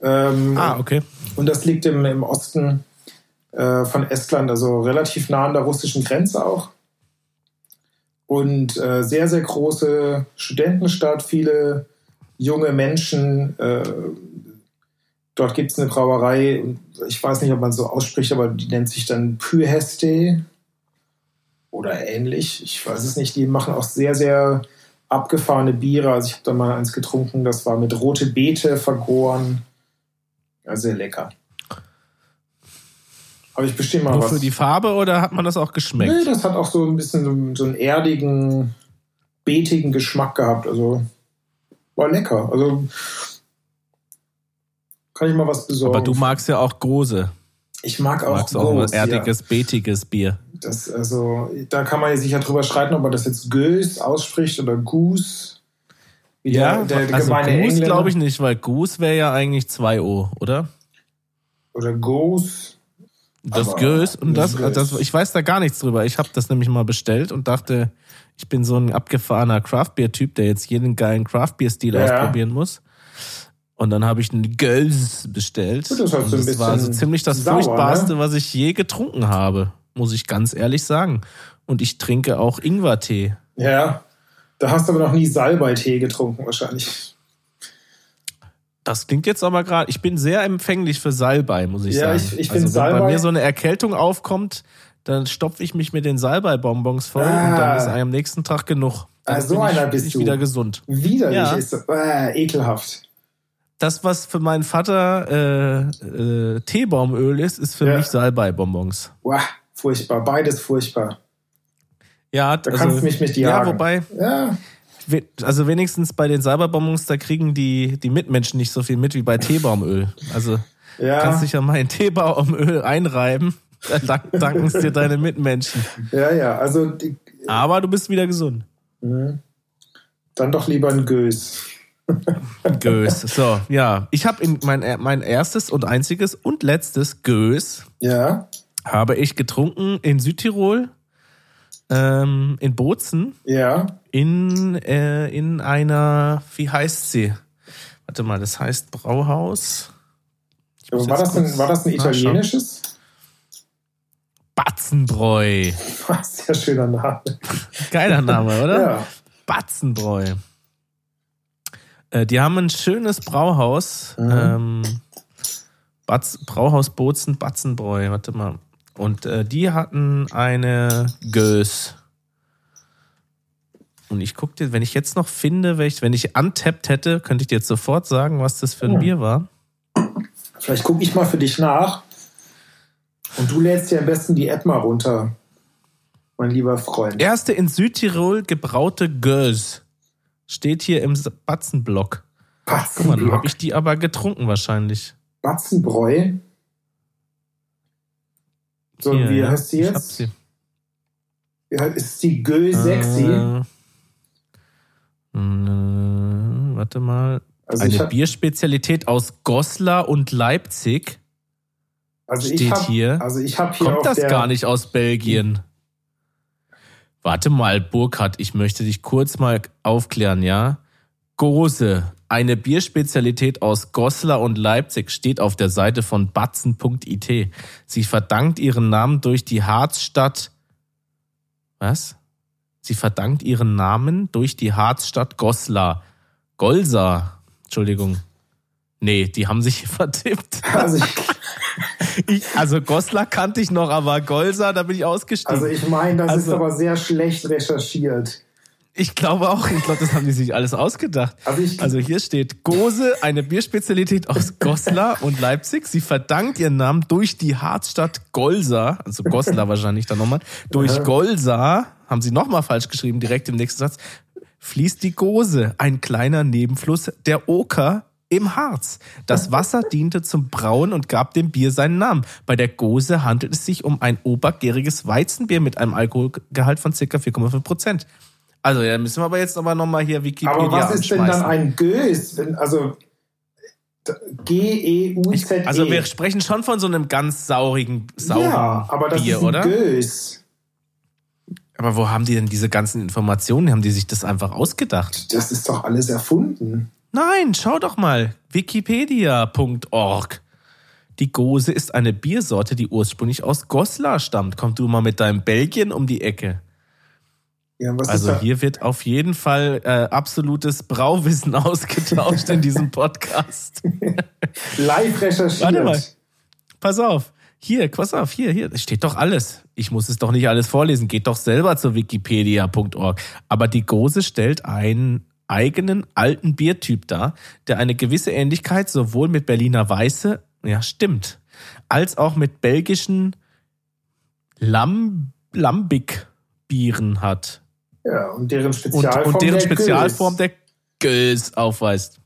Ähm, Ah, okay. Und das liegt im, im Osten äh, von Estland, also relativ nah an der russischen Grenze auch. Und äh, sehr, sehr große Studentenstadt, viele junge Menschen. Äh, dort gibt es eine Brauerei, ich weiß nicht, ob man so ausspricht, aber die nennt sich dann Pyheste oder ähnlich. Ich weiß es nicht. Die machen auch sehr, sehr abgefahrene Biere. Also ich habe da mal eins getrunken, das war mit rote Beete vergoren. Ja, sehr lecker. Aber ich bestimmt mal Nur was. für die Farbe oder hat man das auch geschmeckt? Nee, das hat auch so ein bisschen so, einen erdigen, beetigen Geschmack gehabt. Also war lecker. Also kann ich mal was besorgen. Aber du magst ja auch große. Ich mag auch magst auch ein erdiges, ja. beetiges Bier. Das, also, da kann man sich ja drüber streiten, ob man das jetzt Goose ausspricht oder Goose. Wie ja, der, der also Goose glaube ich nicht, weil Goose wäre ja eigentlich 2O, oder? Oder Goose. Das Goose und das, das, ich weiß da gar nichts drüber. Ich habe das nämlich mal bestellt und dachte, ich bin so ein abgefahrener Craftbeer-Typ, der jetzt jeden geilen Craftbeer-Stil ja. ausprobieren muss. Und dann habe ich einen Göls bestellt. Das, das war so ziemlich das sauer, furchtbarste, ne? was ich je getrunken habe, muss ich ganz ehrlich sagen. Und ich trinke auch Ingwertee. Ja, da hast du aber noch nie Salbeitee getrunken wahrscheinlich. Das klingt jetzt aber gerade, ich bin sehr empfänglich für Salbei, muss ich ja, sagen. Ja, ich, ich also, finde Salbei. Wenn bei mir so eine Erkältung aufkommt, dann stopfe ich mich mit den Salbei-Bonbons voll ah. und dann ist am nächsten Tag genug. Dann ah, so bin einer bist bin du. wieder gesund. Widerlich ja. ist äh, ekelhaft. Das, was für meinen Vater äh, äh, Teebaumöl ist, ist für ja. mich Salbei-Bonbons. Wow, furchtbar. Beides furchtbar. Ja, da also, kannst du mich mit dir Ja, wobei. Ja. Also wenigstens bei den Salbeibonbons, da kriegen die, die Mitmenschen nicht so viel mit wie bei Teebaumöl. Also ja. kannst dich ja mal in Teebaumöl einreiben. Da danken es dir deine Mitmenschen. Ja, ja, also. Die, Aber du bist wieder gesund. Mhm. Dann doch lieber ein Gös. Gös. So, ja. Ich habe mein, mein erstes und einziges und letztes Gös. Ja. Habe ich getrunken in Südtirol, ähm, in Bozen. Ja. In, äh, in einer, wie heißt sie? Warte mal, das heißt Brauhaus. War das, ein, war das ein italienisches? Batzenbräu. Sehr schöner Name. Geiler Name, oder? Ja. Batzenbräu. Äh, die haben ein schönes Brauhaus. Mhm. Ähm, Batz, Brauhaus Bozen, Batzenbräu, warte mal. Und äh, die hatten eine Gös. Und ich gucke dir, wenn ich jetzt noch finde, wenn ich, wenn ich untappt hätte, könnte ich dir jetzt sofort sagen, was das für ein mhm. Bier war. Vielleicht gucke ich mal für dich nach. Und du lädst dir am besten die App mal runter, mein lieber Freund. Erste in Südtirol gebraute Gös. Steht hier im Batzenblock. Batzenblock. Guck mal, habe ich die aber getrunken wahrscheinlich. Batzenbräu? So, hier, wie heißt sie jetzt? Ich hab sie. Ja, ist die Gö sexy? Äh, äh, warte mal. Also Eine hab, Bierspezialität aus Goslar und Leipzig. Also steht hab, hier. Also ich habe hier Kommt das gar nicht aus Belgien? Warte mal, Burkhard, ich möchte dich kurz mal aufklären, ja? Gose, eine Bierspezialität aus Goslar und Leipzig, steht auf der Seite von batzen.it. Sie verdankt ihren Namen durch die Harzstadt. Was? Sie verdankt ihren Namen durch die Harzstadt Goslar. Golsa. Entschuldigung. Nee, die haben sich vertippt. Also ich, also Goslar kannte ich noch, aber Golsa, da bin ich ausgestiegen. Also ich meine, das also, ist aber sehr schlecht recherchiert. Ich glaube auch, ich glaube, das haben die sich alles ausgedacht. Also, ich, also hier steht Gose, eine Bierspezialität aus Goslar und Leipzig. Sie verdankt ihren Namen durch die Harzstadt Golsa, also Goslar wahrscheinlich dann nochmal. Durch Golsa, haben sie nochmal falsch geschrieben, direkt im nächsten Satz, fließt die Gose, ein kleiner Nebenfluss der Oker im Harz. Das Wasser diente zum Brauen und gab dem Bier seinen Namen. Bei der Gose handelt es sich um ein obergäriges Weizenbier mit einem Alkoholgehalt von ca. 4,5 Prozent. Also, ja, müssen wir aber jetzt aber nochmal hier Wikipedia Aber was ist denn dann ein Gös? Also, G-E-U-Z-E. Also, wir sprechen schon von so einem ganz saurigen, sauren ja, aber das Bier, ist ein oder? Gös. Aber wo haben die denn diese ganzen Informationen? Haben die sich das einfach ausgedacht? Das ist doch alles erfunden. Nein, schau doch mal. Wikipedia.org. Die Gose ist eine Biersorte, die ursprünglich aus Goslar stammt. Komm du mal mit deinem Belgien um die Ecke. Ja, also hier wird auf jeden Fall äh, absolutes Brauwissen ausgetauscht in diesem Podcast. Live recherchiert. Warte mal. Pass auf. Hier, pass auf, hier, hier, es steht doch alles. Ich muss es doch nicht alles vorlesen. Geht doch selber zu wikipedia.org. Aber die Gose stellt einen eigenen alten Biertyp dar, der eine gewisse Ähnlichkeit sowohl mit Berliner Weiße, ja stimmt, als auch mit belgischen Lambic-Bieren hat. Ja, und deren Spezialform, und, und deren der Spezialform der Gös aufweist.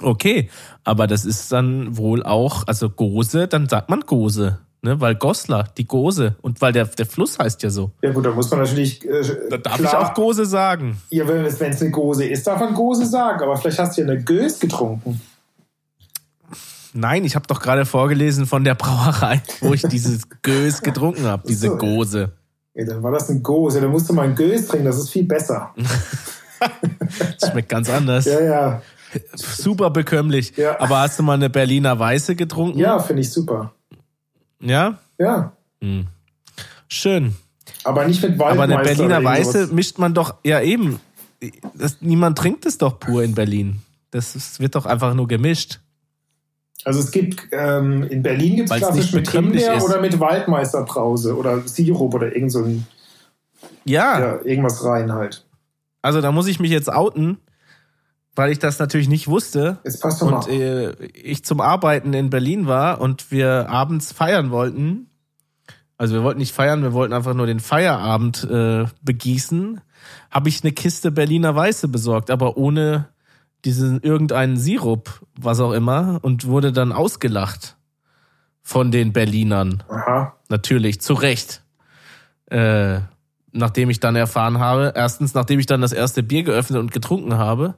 Okay, aber das ist dann wohl auch, also Gose, dann sagt man Gose, ne? Weil Goslar, die Gose. Und weil der, der Fluss heißt ja so. Ja gut, da muss man natürlich. Äh, da darf klar, ich auch Gose sagen. Ja, wenn es eine Gose ist, darf man Gose sagen, aber vielleicht hast du ja eine Gös getrunken. Nein, ich habe doch gerade vorgelesen von der Brauerei, wo ich dieses Gös getrunken habe, diese Gose. Ja, dann war das ein Gose. Ja, dann musst du mal ein Gös trinken, das ist viel besser. das schmeckt ganz anders. Ja, ja. Super bekömmlich. Ja. Aber hast du mal eine Berliner Weiße getrunken? Ja, finde ich super. Ja? Ja. Hm. Schön. Aber nicht mit Waldmeister. Aber eine Berliner Weiße mischt man doch, ja eben. Das, niemand trinkt es doch pur in Berlin. Das, das wird doch einfach nur gemischt. Also es gibt ähm, in Berlin gibt es klassisch mit Himbeer ist. oder mit Waldmeisterbrause oder Sirup oder irgend so ein ja. ja. irgendwas rein halt. Also da muss ich mich jetzt outen, weil ich das natürlich nicht wusste. Jetzt passt doch und äh, ich zum Arbeiten in Berlin war und wir abends feiern wollten. Also wir wollten nicht feiern, wir wollten einfach nur den Feierabend äh, begießen. Habe ich eine Kiste Berliner Weiße besorgt, aber ohne diesen irgendeinen Sirup, was auch immer, und wurde dann ausgelacht von den Berlinern. Aha. Natürlich, zu Recht. Äh, nachdem ich dann erfahren habe, erstens, nachdem ich dann das erste Bier geöffnet und getrunken habe,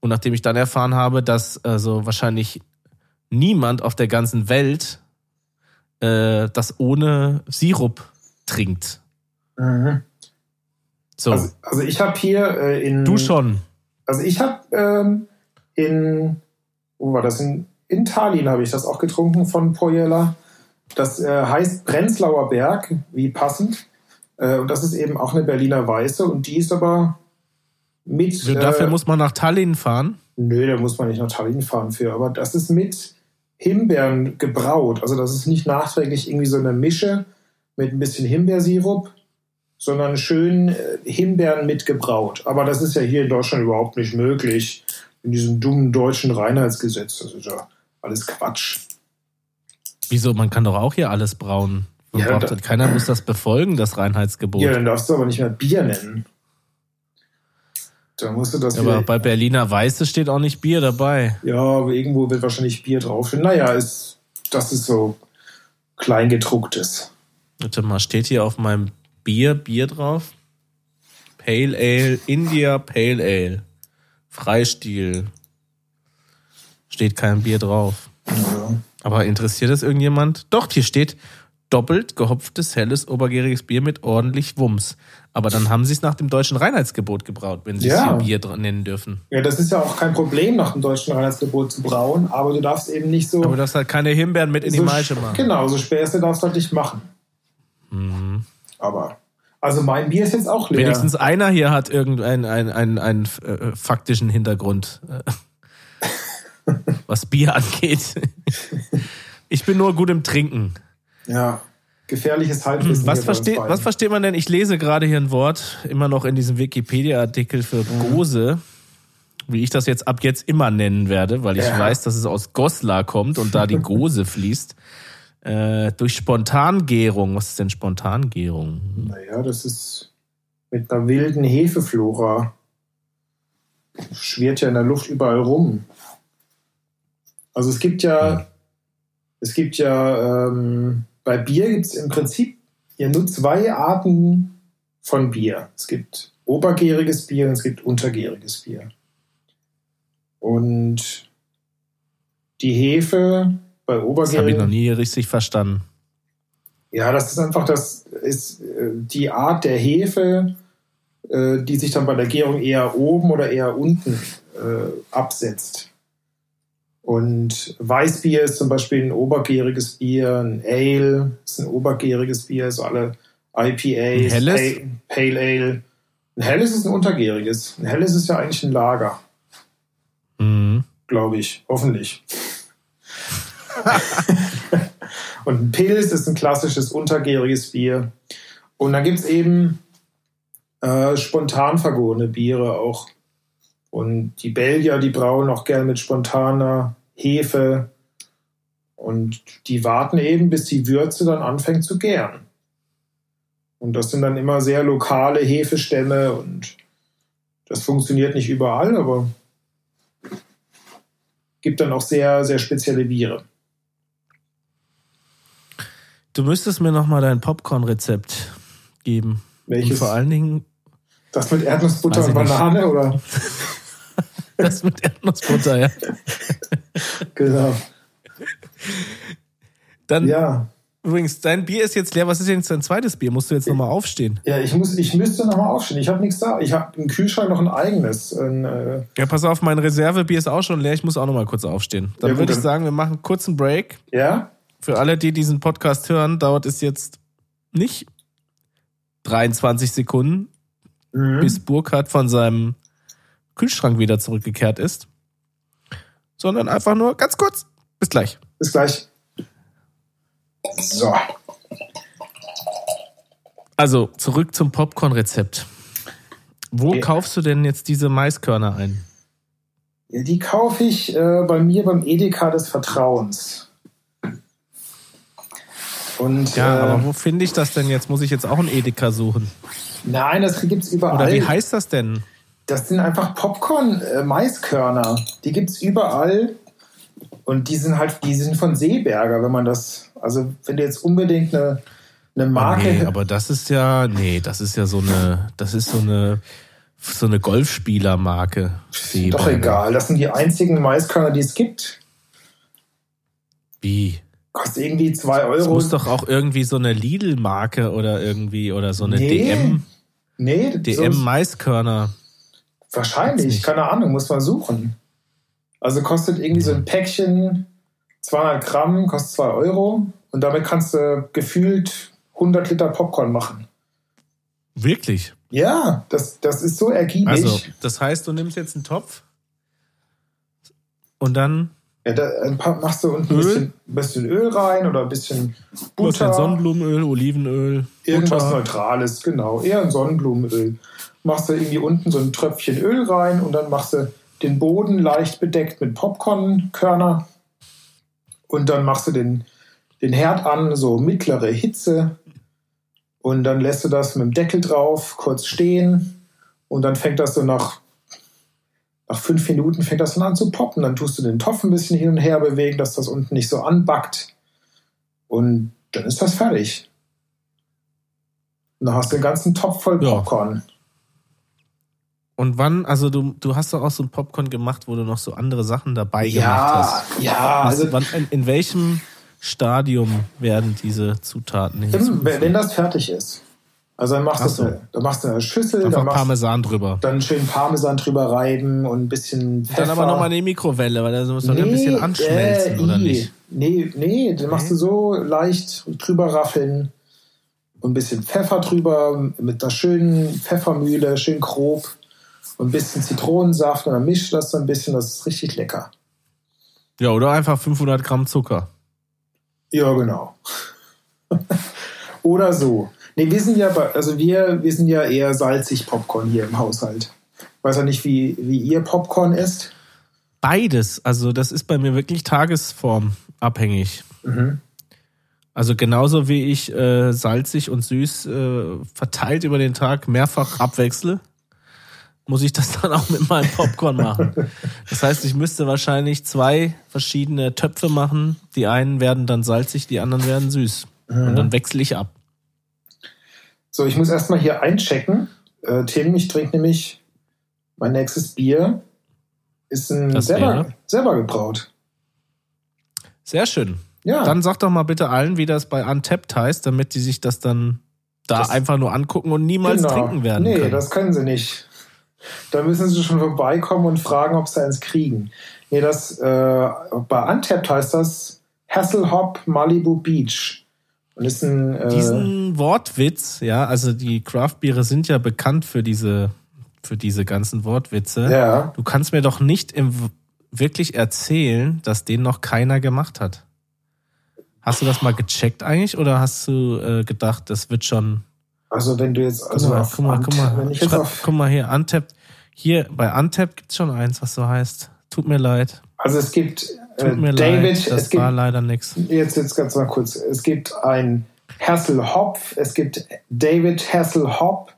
und nachdem ich dann erfahren habe, dass also wahrscheinlich niemand auf der ganzen Welt äh, das ohne Sirup trinkt. Mhm. So. Also, also ich habe hier äh, in. Du schon. Also ich habe ähm, in, wo war das? In, in Tallinn habe ich das auch getrunken von Pojela. Das äh, heißt Prenzlauer Berg, wie passend. Äh, und das ist eben auch eine Berliner Weiße und die ist aber mit. Also dafür äh, muss man nach Tallinn fahren? Nö, da muss man nicht nach Tallinn fahren für. Aber das ist mit Himbeeren gebraut. Also das ist nicht nachträglich irgendwie so eine Mische mit ein bisschen Himbeersirup, sondern schön äh, Himbeeren mitgebraut. Aber das ist ja hier in Deutschland überhaupt nicht möglich. In diesem dummen deutschen Reinheitsgesetz. Das ist ja alles Quatsch. Wieso? Man kann doch auch hier alles brauen. Ja, da, keiner muss das befolgen, das Reinheitsgebot. Ja, dann darfst du aber nicht mehr Bier nennen. Da musst du das. Ja, aber bei Berliner Weiße steht auch nicht Bier dabei. Ja, aber irgendwo wird wahrscheinlich Bier draufstehen. Naja, ist, das ist so Kleingedrucktes. Warte mal, steht hier auf meinem Bier, Bier drauf. Pale Ale, India Pale Ale. Freistil. Steht kein Bier drauf. Ja. Aber interessiert das irgendjemand? Doch, hier steht doppelt gehopftes, helles, obergäriges Bier mit ordentlich Wumms. Aber dann haben sie es nach dem deutschen Reinheitsgebot gebraut, wenn sie ja. es hier Bier nennen dürfen. Ja, das ist ja auch kein Problem, nach dem deutschen Reinheitsgebot zu brauen, aber du darfst eben nicht so. Aber du darfst halt keine Himbeeren mit in so die Maische machen. Genau, so Späße darfst du halt nicht machen. Mhm. Aber, also mein Bier ist jetzt auch leer. Wenigstens einer hier hat irgendeinen einen, einen, einen, äh, faktischen Hintergrund, äh, was Bier angeht. ich bin nur gut im Trinken. Ja, gefährliches Halbwissen. Was, versteht, was versteht man denn? Ich lese gerade hier ein Wort, immer noch in diesem Wikipedia-Artikel für. Gose, wie ich das jetzt ab jetzt immer nennen werde, weil ich ja. weiß, dass es aus Goslar kommt und da die Gose fließt. Äh, durch Spontangärung. Was ist denn Spontangärung? Naja, das ist mit einer wilden Hefeflora. Schwirrt ja in der Luft überall rum. Also es gibt ja, ja. es gibt ja, ähm, bei Bier gibt es im Prinzip ja nur zwei Arten von Bier. Es gibt obergäriges Bier und es gibt untergäriges Bier. Und die Hefe bei Obergärigen. Das habe ich noch nie richtig verstanden. Ja, das ist einfach das ist äh, die Art der Hefe, äh, die sich dann bei der Gärung eher oben oder eher unten äh, absetzt. Und Weißbier ist zum Beispiel ein obergäriges Bier, ein Ale ist ein obergäriges Bier, so alle IPAs, ein helles? Pale Ale. Ein helles ist ein untergäriges. Ein helles ist ja eigentlich ein Lager. Mhm. Glaube ich, hoffentlich. und ein Pilz ist ein klassisches untergäriges Bier. Und dann gibt es eben äh, spontan vergorene Biere auch. Und die Belgier, die brauen auch gerne mit spontaner Hefe. Und die warten eben, bis die Würze dann anfängt zu gären. Und das sind dann immer sehr lokale Hefestämme und das funktioniert nicht überall, aber gibt dann auch sehr, sehr spezielle Biere. Du müsstest mir noch mal dein Popcorn-Rezept geben. Welches? Und vor allen Dingen Das mit Erdnussbutter Weiß und ich nicht. Banane, oder? das mit Erdnussbutter, ja. Genau. Dann Ja. übrigens, dein Bier ist jetzt leer. Was ist denn jetzt dein zweites Bier? Musst du jetzt noch mal aufstehen? Ja, ich, muss, ich müsste nochmal aufstehen. Ich habe nichts da. Ich habe im Kühlschrank noch ein eigenes. Ein, äh, Ja, pass auf, mein Reservebier ist auch schon leer. Ich muss auch noch mal kurz aufstehen. Dann Ja, würde ich sagen, wir machen einen kurzen Break. ja? Für alle, die diesen Podcast hören, dauert es jetzt nicht 23 Sekunden, Mhm. bis Burkhardt von seinem Kühlschrank wieder zurückgekehrt ist, sondern einfach nur ganz kurz. Bis gleich. Bis gleich. So. Also zurück zum Popcorn-Rezept. Wo Ja. kaufst du denn jetzt diese Maiskörner ein? Die kaufe ich äh, bei mir beim Edeka des Vertrauens. Und Ja, äh, aber wo finde ich das denn jetzt? Muss ich jetzt auch ein Edeka suchen? nein, das gibt's überall. Oder wie heißt das denn? Das sind einfach Popcorn-Maiskörner. die gibt's überall. Und die sind halt, die sind von Seeberger, wenn man das, also wenn du jetzt unbedingt eine, eine Ah, Marke. nee, aber das ist ja, nee, das ist ja so eine, das ist so eine, so eine Golfspielermarke. doch Seeberger. egal, das sind die einzigen Maiskörner, die es gibt. Wie? Kostet irgendwie 2 Es Euro. muss doch auch irgendwie so eine Lidl-Marke oder irgendwie, oder so eine Nee, DM, nee, DM so, Maiskörner. Gibt's wahrscheinlich, keine Ahnung, muss man suchen. Also kostet irgendwie so ein Päckchen 200 Gramm, kostet 2 Euro. Und damit kannst du gefühlt 100 Liter Popcorn machen. Wirklich? Ja, das, das ist so ergiebig. Also, das heißt, du nimmst jetzt einen Topf und dann Ja, da ein paar, machst du unten ein Öl? bisschen, ein bisschen Öl rein oder ein bisschen was denn Butter. Sonnenblumenöl, Olivenöl, Irgendwas Butter. Neutrales, genau. Eher ein Sonnenblumenöl. Machst du irgendwie unten so ein Tröpfchen Öl rein und dann machst du den Boden leicht bedeckt mit Popcornkörner. Und dann machst du den, den Herd an, so mittlere Hitze. Und dann lässt du das mit dem Deckel drauf kurz stehen. Und dann fängt das so nach, nach fünf Minuten fängt das dann an zu poppen. Dann tust du den Topf ein bisschen hin und her bewegen, dass das unten nicht so anbackt. Und dann ist das fertig. Und dann hast du den ganzen Topf voll Ja. Popcorn. Und wann, also du, du hast doch auch so ein Popcorn gemacht, wo du noch so andere Sachen dabei gemacht Ja, hast. ja, Also, also wann, in, in welchem Stadium werden diese Zutaten wenn wenn das fertig ist. Also dann machst, Ach du, so. eine, dann machst du eine Schüssel, Einfach dann machst Parmesan drüber. dann schön Parmesan drüber reiben und ein bisschen Pfeffer. Dann aber nochmal eine Mikrowelle, weil da muss man ja ein bisschen anschmelzen, äh, oder nicht? Nee, nee, dann machst du so leicht drüber raffeln und ein bisschen Pfeffer drüber mit einer schönen Pfeffermühle, schön grob und ein bisschen Zitronensaft und dann mischst du das so ein bisschen, das ist richtig lecker. Ja, oder einfach 500 Gramm Zucker. Ja, genau. Oder so. Nee, wir sind ja, also wir, wir sind ja eher salzig Popcorn hier im Haushalt. Weiß ja nicht, wie, wie ihr Popcorn isst. Beides, also das ist bei mir wirklich tagesformabhängig. Mhm. Also genauso wie ich äh, salzig und süß äh, verteilt über den Tag mehrfach abwechsle, muss ich das dann auch mit meinem Popcorn machen. Das heißt, ich müsste wahrscheinlich zwei verschiedene Töpfe machen. Die einen werden dann salzig, die anderen werden süß. Und dann wechsle ich ab. So, ich muss erstmal hier einchecken. Äh, Tim, ich trinke nämlich mein nächstes Bier. Ist ein selber, selber gebraut. Sehr schön. Ja, Dann sag doch mal bitte allen, wie das bei Untapped heißt, damit die sich das dann da Das- einfach nur angucken und niemals genau. trinken werden Nee, können. das können sie nicht. Da müssen sie schon vorbeikommen und fragen, ob sie eins kriegen. Nee, das, äh, bei Untapped heißt das Hasselhop Malibu Beach. Und ist ein, äh, Diesen Wortwitz, ja, also die Craft-Biere sind ja bekannt für diese, für diese ganzen Wortwitze. ja, Du kannst mir doch nicht im, wirklich erzählen, dass den noch keiner gemacht hat. Hast du das mal gecheckt eigentlich oder hast du äh, gedacht, das wird schon. also wenn du jetzt, Guck also mal, auf guck mal, guck mal. wenn ich Schreib, guck mal hier, Untapped. Hier bei Untapped gibt's schon eins, was so heißt. Tut mir leid. also es gibt Tut mir David, leid, das es gibt war leider nix. jetzt jetzt ganz mal kurz, es gibt ein Hasselhoff, es gibt David Hasselhoff,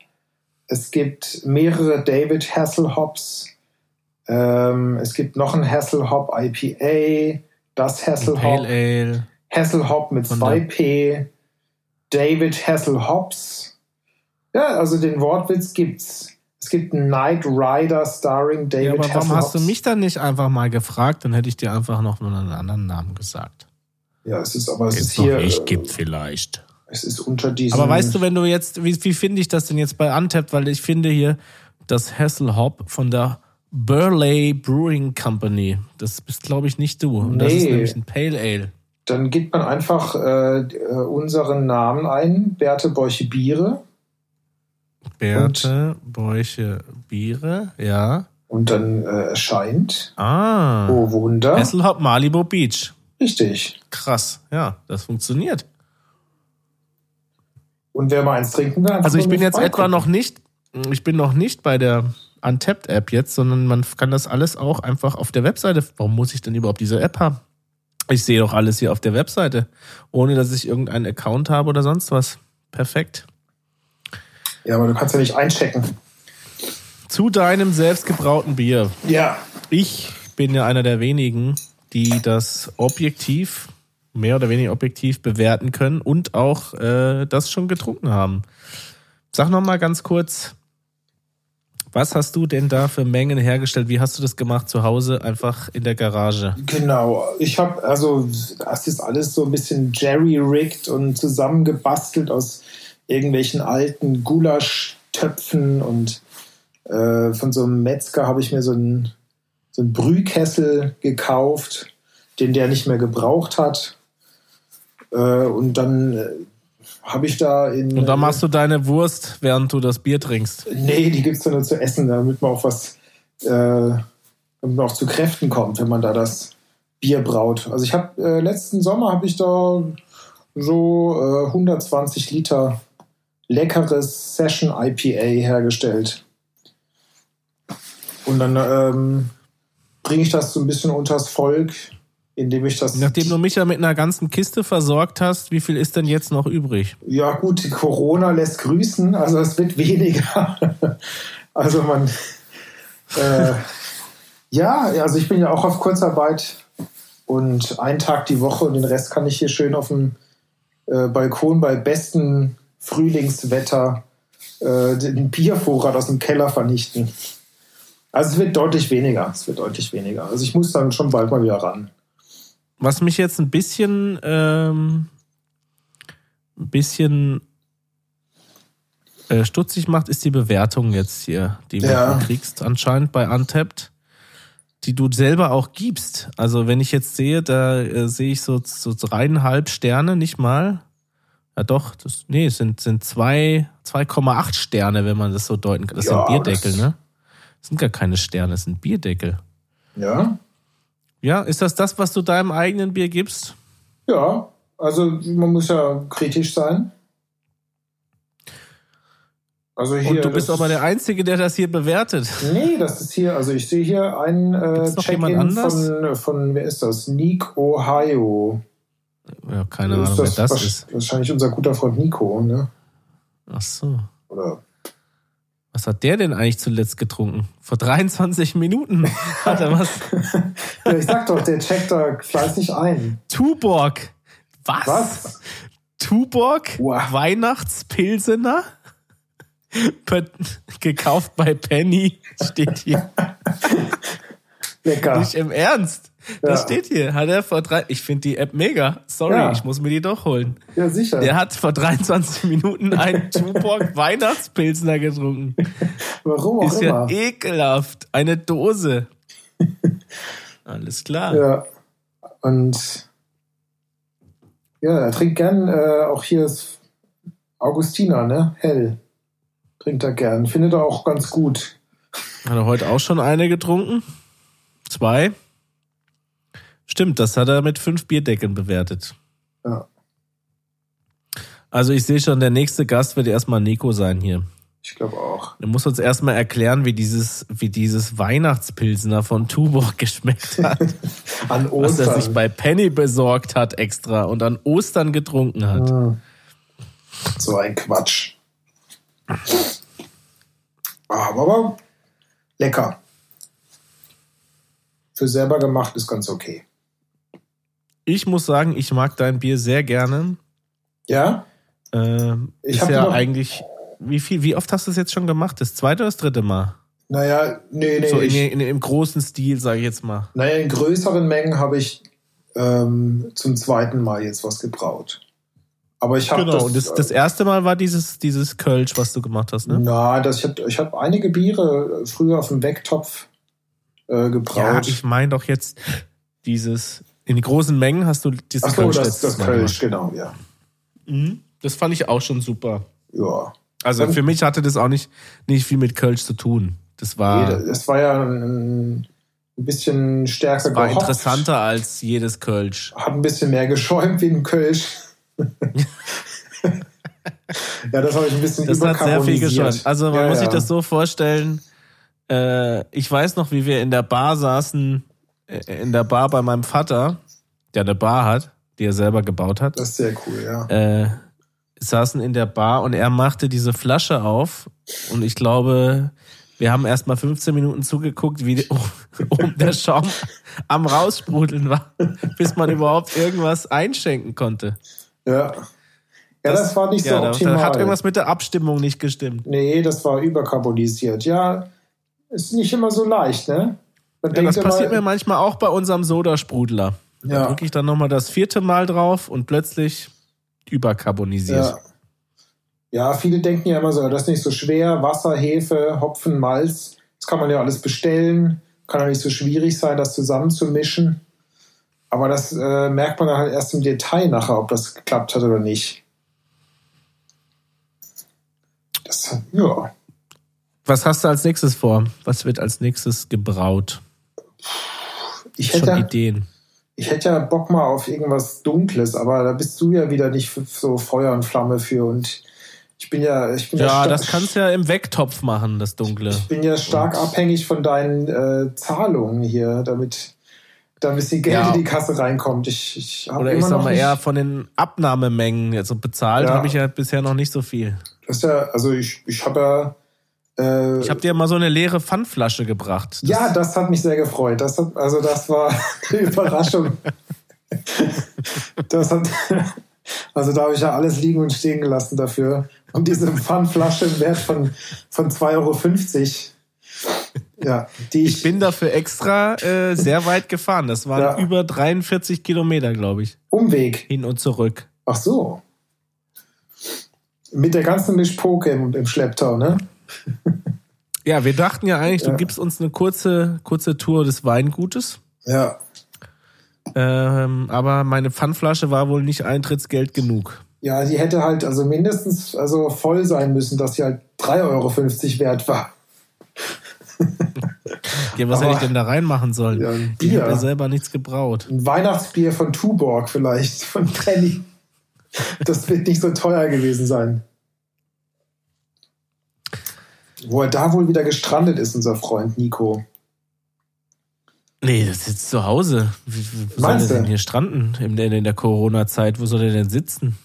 es gibt mehrere David Hasselhoffs, ähm, es gibt noch ein Hasselhoff IPA, das Hasselhoff, Pale mit Von 2P, David Hasselhoffs. Ja, also den Wortwitz gibt's. Es gibt einen Knight Rider starring David Ja, aber warum Hasselhoffs. hast du mich dann nicht einfach mal gefragt? Dann hätte ich dir einfach noch einen anderen Namen gesagt. Ja, es ist aber es ist Jetzt noch hier. nicht äh, gibt vielleicht. Es ist unter diesem. Aber weißt du, wenn du jetzt, wie, wie finde ich das denn jetzt bei Untapped? Weil ich finde hier das Hasselhopp von der Burley Brewing Company. Das bist, glaube ich, nicht du. Und das ist Nee. nämlich ein Pale Ale. Dann gibt man einfach äh, äh, unseren Namen ein, Berthe Borche Biere, Berthe, Bräuche, Biere, ja. und dann äh, erscheint. Ah. Oh, Wunder. Hasselhopp Malibu Beach. Richtig. Krass, ja, das funktioniert. Und wer mal eins trinken will, Also ich bin jetzt etwa noch nicht, ich bin noch nicht bei der Untapped App jetzt, sondern man kann das alles auch einfach auf der Webseite. Warum muss ich denn überhaupt diese App haben? Ich sehe doch alles hier auf der Webseite, ohne dass ich irgendeinen Account habe oder sonst was. Perfekt. Ja, aber du kannst ja nicht einchecken. Zu deinem selbstgebrauten Bier. Ja. Ich bin ja einer der wenigen, die das objektiv, mehr oder weniger objektiv bewerten können und auch äh, das schon getrunken haben. Sag noch mal ganz kurz, was hast du denn da für Mengen hergestellt? Wie hast du das gemacht zu Hause, einfach in der Garage? Genau. Ich habe, also, das ist alles so ein bisschen jerry-rigged und zusammengebastelt aus irgendwelchen alten Gulaschtöpfen und äh, von so einem Metzger habe ich mir so einen, so einen Brühkessel gekauft, den der nicht mehr gebraucht hat. Äh, und dann äh, habe ich da in. Und da machst du deine Wurst, während du das Bier trinkst. Nee, die gibt's ja nur zu essen, damit man auch was, äh, damit man auch zu Kräften kommt, wenn man da das Bier braut. Also ich habe äh, letzten Sommer habe ich da so äh, 120 Liter leckeres Session IPA hergestellt. Und dann ähm, bringe ich das so ein bisschen unters Volk, indem ich das. Nachdem du mich ja mit einer ganzen Kiste versorgt hast, wie viel ist denn jetzt noch übrig? Ja, gut, die Corona lässt grüßen, also es wird weniger. also man. Äh, ja, also ich bin ja auch auf Kurzarbeit und einen Tag die Woche und den Rest kann ich hier schön auf dem äh, Balkon bei bestem Frühlingswetter äh, den Biervorrat aus dem Keller vernichten. Also es wird deutlich weniger. Es wird deutlich weniger. Also ich muss dann schon bald mal wieder ran. Was mich jetzt ein bisschen, ähm, ein bisschen äh, stutzig macht, ist die Bewertung jetzt hier, die Ja. du kriegst anscheinend bei Untapped, die du selber auch gibst. Also wenn ich jetzt sehe, da äh, sehe ich so, so dreieinhalb Sterne, nicht mal. Ja doch, das, nee, es sind, sind zwei, 2,8 Sterne, wenn man das so deuten kann. Das Ja, sind Bierdeckel, das- ne? Das sind gar keine Sterne, das sind Bierdeckel. Ja, Ja, ist das das, was du deinem eigenen Bier gibst? ja. Also man muss ja kritisch sein. Also hier, Und du bist aber der Einzige, der das hier bewertet. Nee, das ist hier, also ich sehe hier ein äh, Check-in von, von, wer ist das? Nick Ohio. Ja, keine Ahnung, wer das wahrsch- ist. Wahrscheinlich unser guter Freund Nico, ne? Ach so. Oder Was hat der denn eigentlich zuletzt getrunken? Vor 23 Minuten hat er was. ja, ich sag doch, der checkt da fleißig ein. Tuborg. Was? Was? Tuborg? Wow. Weihnachtspilsener? Gekauft bei Penny. Steht hier. Lecker. Nicht im Ernst. Das Ja. steht hier. Hat er vor drei. Ich finde die App mega. Sorry, Ja. ich muss mir die doch holen. Ja, sicher. Der hat vor 23 Minuten einen Tuborg Weihnachtspilsner getrunken. Warum auch Ist ja immer. ekelhaft. Eine Dose. Alles klar. Ja. Und ja, er trinkt gern äh, auch hier ist Augustiner, ne? Hell. Trinkt er gern. Findet er auch ganz gut. Hat er heute auch schon eine getrunken? Zwei? Stimmt, das hat er mit fünf Bierdeckeln bewertet. Ja. Also ich sehe schon, der nächste Gast wird erstmal Nico sein hier. Ich glaube auch. Er muss uns erstmal erklären, wie dieses, wie dieses Weihnachtspilsener von Tuborg geschmeckt hat. An was er sich Ostern. bei Penny besorgt hat extra und an Ostern getrunken hat. Ah. So ein Quatsch. Aber lecker. Für selber gemacht ist ganz okay. Ich muss sagen, ich mag dein Bier sehr gerne. Ja? Äh, Ich ist ja eigentlich, wie viel, wie oft hast du es jetzt schon gemacht? Das zweite oder das dritte Mal? Naja, nee, nee. so in, ich, in, Im großen Stil, sage ich jetzt mal. naja, in größeren Mengen habe ich ähm, zum zweiten Mal jetzt was gebraut. Aber ich habe Genau, das, und das, das erste Mal war dieses, dieses Kölsch, was du gemacht hast, ne? Na, das, ich habe ich hab einige Biere früher auf dem Wecktopf äh, Ja, gebraut. ich meine doch jetzt dieses, in großen Mengen hast du dieses Ach so, Kölsch das, das Kölsch, genau, ja. Mhm. Das fand ich auch schon super. Ja. Also Dann- für mich hatte das auch nicht, nicht viel mit Kölsch zu tun. Das war, Nee, das war ja ein, ein bisschen stärker war gehopft. interessanter als jedes Kölsch. Hat ein bisschen mehr geschäumt wie ein Kölsch. ja, das habe ich ein bisschen Das hat sehr viel geschäumt. Also man ja, muss ja. sich das so vorstellen. Äh, ich weiß noch, wie wir in der Bar saßen, in der Bar bei meinem Vater, der eine Bar hat, die er selber gebaut hat. Das ist sehr cool, ja. Äh, saßen in der Bar und er machte diese Flasche auf und ich glaube, wir haben erst mal 15 Minuten zugeguckt, wie um der Schaum am raussprudeln war, bis man überhaupt irgendwas einschenken konnte. Ja, ja das, war nicht so ja, da, optimal. da hat irgendwas mit der Abstimmung nicht gestimmt. Nee, das war überkarbonisiert. Ja, ist nicht immer so leicht, ne? Ja, das passiert mir manchmal auch bei unserem Sodasprudler. Da Ja. drücke ich dann nochmal das vierte Mal drauf und plötzlich überkarbonisiert. Ja. ja, viele denken ja immer so, das ist nicht so schwer. Wasser, Hefe, Hopfen, Malz, das kann man ja alles bestellen. Kann ja nicht so schwierig sein, das zusammenzumischen. Aber das äh, merkt man dann halt erst im Detail nachher, ob das geklappt hat oder nicht. Das, ja, Was hast du als nächstes vor? Was wird als nächstes gebraut? Ich Schon hätte, Ideen. ich hätte ja Bock mal auf irgendwas Dunkles, aber da bist du ja wieder nicht so Feuer und Flamme für. Und ich bin ja, ich bin ja, Ja, das kannst du ja im Wecktopf machen, das Dunkle. Ich bin ja stark abhängig von deinen äh, Zahlungen hier, damit da ein bisschen Geld Ja. in die Kasse reinkommt. Ich, ich habe Oder ich immer sag noch mal eher von den Abnahmemengen. Also bezahlt Ja. habe ich ja bisher noch nicht so viel. das ist ja, also ich, ich habe ja, äh, Ich habe dir mal so eine leere Pfandflasche gebracht. Das- ja, das hat mich sehr gefreut. Das hat, also das war eine Überraschung. das hat, also da habe ich ja alles liegen und stehen gelassen dafür. Und diese Pfandflasche im Wert von, von 2,50 Euro. Ja, die ich, Ich bin dafür extra äh, sehr weit gefahren. Das waren Ja. über 43 Kilometer, glaube ich. Umweg. Hin und zurück. Ach so. Mit der ganzen Mischpoke im, im Schlepptau, ne? Ja, wir dachten ja eigentlich, Ja. du gibst uns eine kurze, kurze Tour des Weingutes. Ja. Ähm, aber meine Pfandflasche war wohl nicht Eintrittsgeld genug. Ja, die hätte halt also mindestens also voll sein müssen, dass sie halt 3,50 Euro wert war. Ja, was Aber- hätte ich denn da reinmachen sollen? Ja, ein ich habe Bier. ja selber nichts gebraut. Ein Weihnachtsbier von Tuborg vielleicht, von Penny. Das wird nicht so teuer gewesen sein. Wo er da wohl wieder gestrandet ist, unser Freund Nico. Nee, das ist jetzt zu Hause. Wie, wie wo soll Meinst der denn hier stranden in der, in der Corona-Zeit? Wo soll der denn sitzen?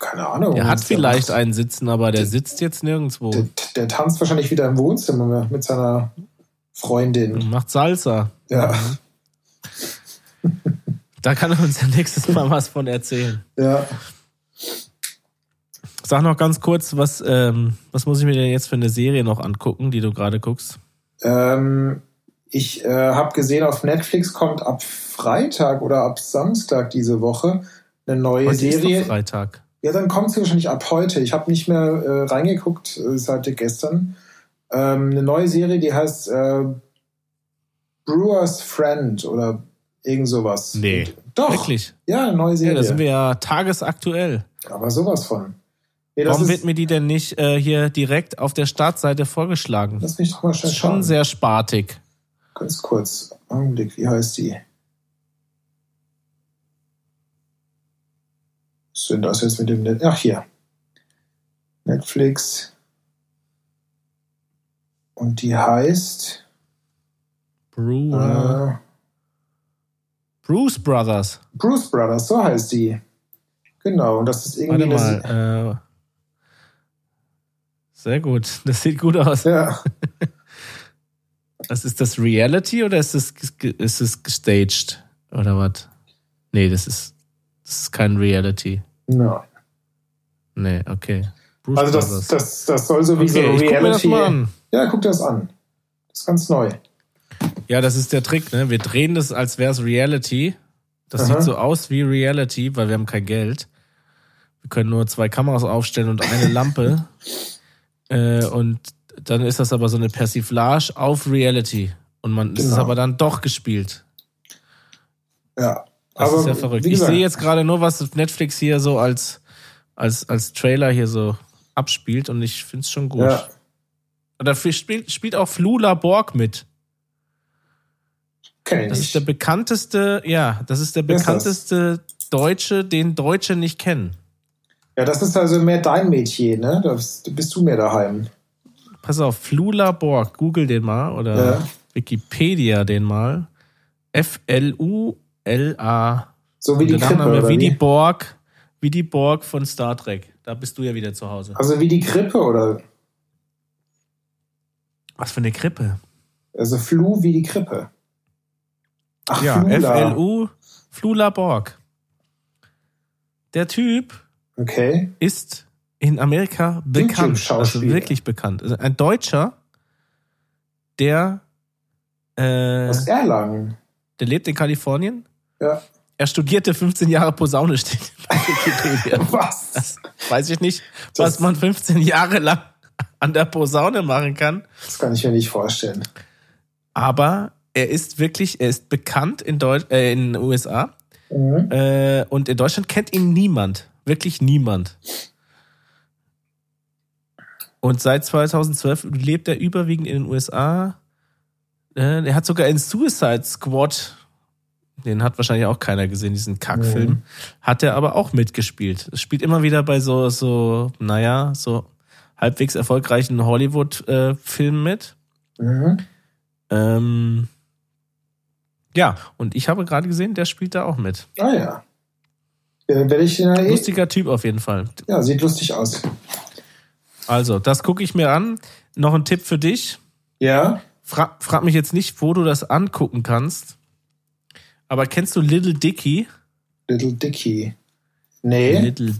Keine Ahnung. Er hat der vielleicht macht. einen Sitzen, aber der sitzt jetzt nirgendwo. Der, der tanzt wahrscheinlich wieder im Wohnzimmer mit seiner Freundin. Macht Salsa. Ja, Da kann er uns ja nächstes Mal was von erzählen. ja. Sag noch ganz kurz, was, ähm, was muss ich mir denn jetzt für eine Serie noch angucken, die du gerade guckst? Ähm, ich äh, habe gesehen, auf Netflix kommt ab Freitag oder ab Samstag diese Woche eine neue Heute ist Serie. doch Freitag. Ja, dann kommt sie wahrscheinlich ab heute. Ich habe nicht mehr äh, reingeguckt äh, seit gestern. Ähm, eine neue Serie, die heißt äh, Brewer's Friend oder irgend sowas. Nee. Doch. Wirklich? Ja, eine neue Ja, Serie. da sind wir ja tagesaktuell. Aber sowas von. Nee, Warum wird mir die denn nicht äh, hier direkt auf der Startseite vorgeschlagen? lass mich doch mal schnell ist schon schauen. sehr spartig. Ganz kurz. Augenblick, wie heißt die? Was denn das jetzt mit dem Net? Ach, hier. Netflix. Und die heißt Brewer. äh, Bruce Brothers. Bruce Brothers, so heißt die. Genau, und das ist irgendwie. Warte mal. Sehr gut. Das sieht gut aus. Ja. Was ist das Reality oder ist es ist es gestaged oder was? Nee, das ist das ist kein Reality. Nein. Nee, okay. Bruce also das, das, das soll so wie okay, so Reality. Guck mir das mal an. Ja, guck dir das an. Das ist ganz neu. Ja, das ist der Trick, ne? Wir drehen das, als wäre es Reality. Das Aha. sieht so aus wie Reality, weil wir haben kein Geld. Wir können nur zwei Kameras aufstellen und eine Lampe. Äh, und dann ist das aber so eine Persiflage auf Reality. Und man genau. ist aber dann doch gespielt. Ja. Das aber ist ja verrückt. Ich sehe jetzt gerade nur, was Netflix hier so als, als, als Trailer hier so abspielt und ich finde es schon gut. Ja. Und dafür spielt, spielt auch Flula Borg mit. Kenn ich das ist der bekannteste, ja, das ist der bekannteste Deutsche, den Deutsche nicht kennen. Ja, das ist also mehr dein Metier, ne? Da bist du mehr daheim. Pass auf, Flula Borg, google den mal oder ja. Wikipedia den mal. F-L-U-L-A. So wie die Krippe, oder wie, die Borg, wie die Borg von Star Trek. Da bist du ja wieder zu Hause. Also wie die Krippe, oder? Was für eine Krippe? Also Flu wie die Krippe. Ach, ja, F-L-U, Flula Borg. Der Typ okay. ist in Amerika bekannt. Also wirklich bekannt. Also ein Deutscher, der äh, aus Erlangen. Der lebt in Kalifornien. Ja. Er studierte 15 Jahre Posaune, steht bei Wikipedia. was? Das weiß ich nicht, das was man 15 Jahre lang an der Posaune machen kann. Das kann ich mir nicht vorstellen. Aber er ist wirklich, er ist bekannt in, Deutsch, äh, in den USA. Mhm. Äh, und in Deutschland kennt ihn niemand. Wirklich niemand. Und seit 2012 lebt er überwiegend in den USA. Äh, er hat sogar in Suicide Squad, den hat wahrscheinlich auch keiner gesehen, diesen Kackfilm, mhm. hat er aber auch mitgespielt. Es spielt immer wieder bei so, so, naja, so halbwegs erfolgreichen Hollywood-Filmen äh, mit. Mhm. Ähm, ja, und ich habe gerade gesehen, der spielt da auch mit. Ah ja. Werde ich den Lustiger Typ auf jeden Fall. Ja, sieht lustig aus. Also, das gucke ich mir an. Noch ein Tipp für dich. Ja. Fra frag mich jetzt nicht, wo du das angucken kannst. Aber kennst du Little Dicky? Little Dicky. Nee. Little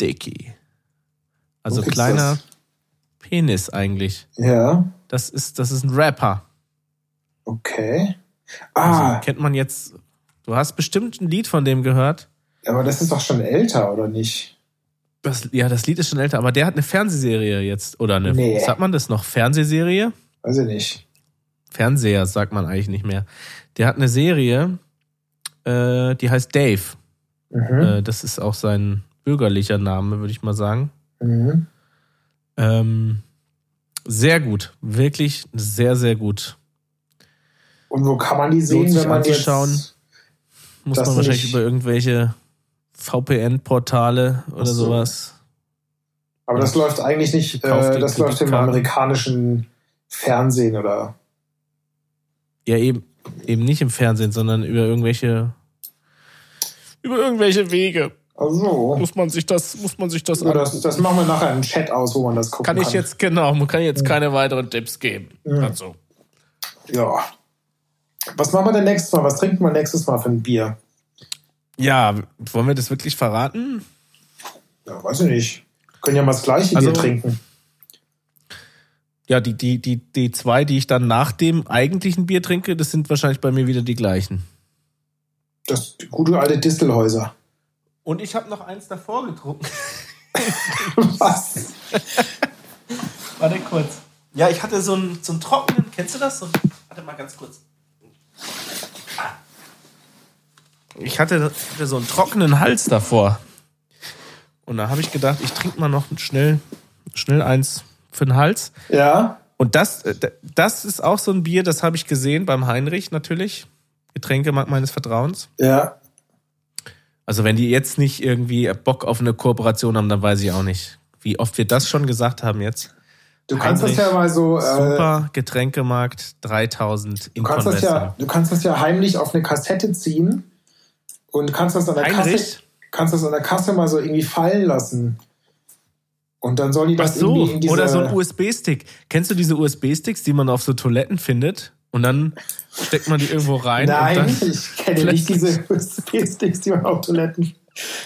Dicky. Also kleiner? Penis eigentlich. Ja. Das ist, das ist ein Rapper. Okay. Also ah. Also kennt man jetzt. Du hast bestimmt ein Lied von dem gehört. Aber das ist doch schon älter, oder nicht? Das, ja, das Lied ist schon älter, aber der hat eine Fernsehserie jetzt. Oder eine. Nee. Sagt man das noch? Fernsehserie? Weiß ich nicht. Fernseher sagt man eigentlich nicht mehr. Der hat eine Serie, äh, die heißt Dave. Mhm. Äh, das ist auch sein bürgerlicher Name, würde ich mal sagen. Mhm. Ähm, sehr gut. Wirklich sehr, sehr gut. Und wo kann man die sehen, wenn man anzuschauen, jetzt muss man wahrscheinlich über irgendwelche VPN-Portale oder so. sowas. Aber das läuft eigentlich nicht, äh, das läuft im amerikanischen Fernsehen oder? Ja, eben, eben nicht im Fernsehen, sondern über irgendwelche, über irgendwelche Wege. Also. Muss man sich das, muss man sich das, das, das machen wir nachher im Chat aus, wo man das gucken kann. Kann ich jetzt, genau, man kann jetzt keine weiteren Tipps geben. Mhm. Also. Ja. Was machen wir denn nächstes Mal? Was trinken wir nächstes Mal für ein Bier? Ja, wollen wir das wirklich verraten? Ja, weiß ich nicht. Wir können ja mal das gleiche also, Bier trinken. Ja, die, die, die, die zwei, die ich dann nach dem eigentlichen Bier trinke, das sind wahrscheinlich bei mir wieder die gleichen. Das gute alte Distelhäuser. Und ich habe noch eins davor getrunken. Was? Warte kurz. Ja, ich hatte so einen, so einen trockenen, kennst du das? So, warte mal ganz kurz. Ich hatte, so einen trockenen Hals davor. Und da habe ich gedacht, ich trinke mal noch schnell, schnell eins für den Hals. Ja. Und das, äh, das ist auch so ein Bier, das habe ich gesehen beim Heinrich natürlich. Getränke meines Vertrauens. Ja. Also wenn die jetzt nicht irgendwie Bock auf eine Kooperation haben, dann weiß ich auch nicht, wie oft wir das schon gesagt haben jetzt. Du kannst Heinrich, das ja mal so. Äh, super Getränkemarkt 3000 in du kannst das ja, Du kannst das ja heimlich auf eine Kassette ziehen und kannst das an der Heinrich? Kassette. kannst das an der Kasse mal so irgendwie fallen lassen. Und dann sollen die das Ach so, irgendwie in diese, oder so ein USB-Stick. Kennst du diese USB-Sticks, die man auf so Toiletten findet? Und dann steckt man die irgendwo rein. Nein, ich kenne nicht diese USB-Sticks, die man auf Toiletten.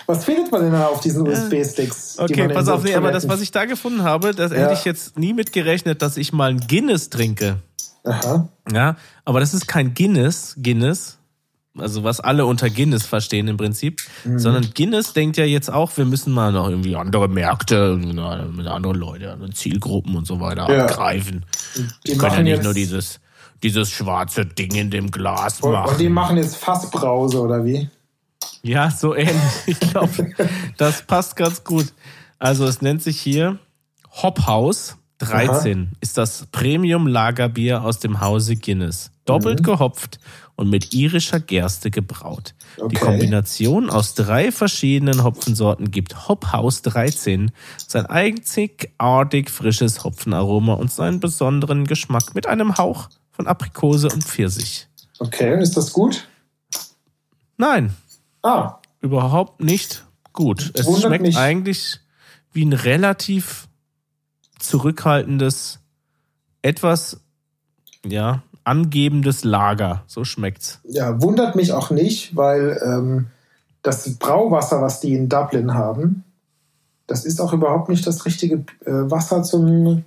Was findet man denn da auf diesen USB-Sticks? Okay, pass auf, nee, aber das, was ich da gefunden habe, das Ja. hätte ich jetzt nie mit gerechnet, dass ich mal ein Guinness trinke. Aha. Ja, aber das ist kein Guinness, Guinness, also was alle unter Guinness verstehen im Prinzip, Mhm. sondern Guinness denkt ja jetzt auch, wir müssen mal noch irgendwie andere Märkte, mit anderen Leute, andere Zielgruppen und so weiter Ja. abgreifen. Die Wir können ja machen nicht jetzt- nur dieses, dieses schwarze Ding in dem Glas Und, machen. und die machen jetzt Fassbrause, oder wie? Ja, so ähnlich. Ich glaube, das passt ganz gut. Also es nennt sich hier Hophaus 13. Ist das Premium-Lagerbier aus dem Hause Guinness. Doppelt Mhm. gehopft und mit irischer Gerste gebraut. Die Okay. Kombination aus drei verschiedenen Hopfensorten gibt Hophaus 13 sein einzigartig frisches Hopfenaroma und seinen besonderen Geschmack mit einem Hauch von Aprikose und Pfirsich. Okay, ist das gut? Nein, Ah, überhaupt nicht gut. Es Wundert schmeckt mich. eigentlich wie ein relativ zurückhaltendes, etwas, ja, angebendes Lager. So schmeckt's. ja, wundert mich auch nicht, weil ähm, das Brauwasser, was die in Dublin haben, das ist auch überhaupt nicht das richtige äh, Wasser zum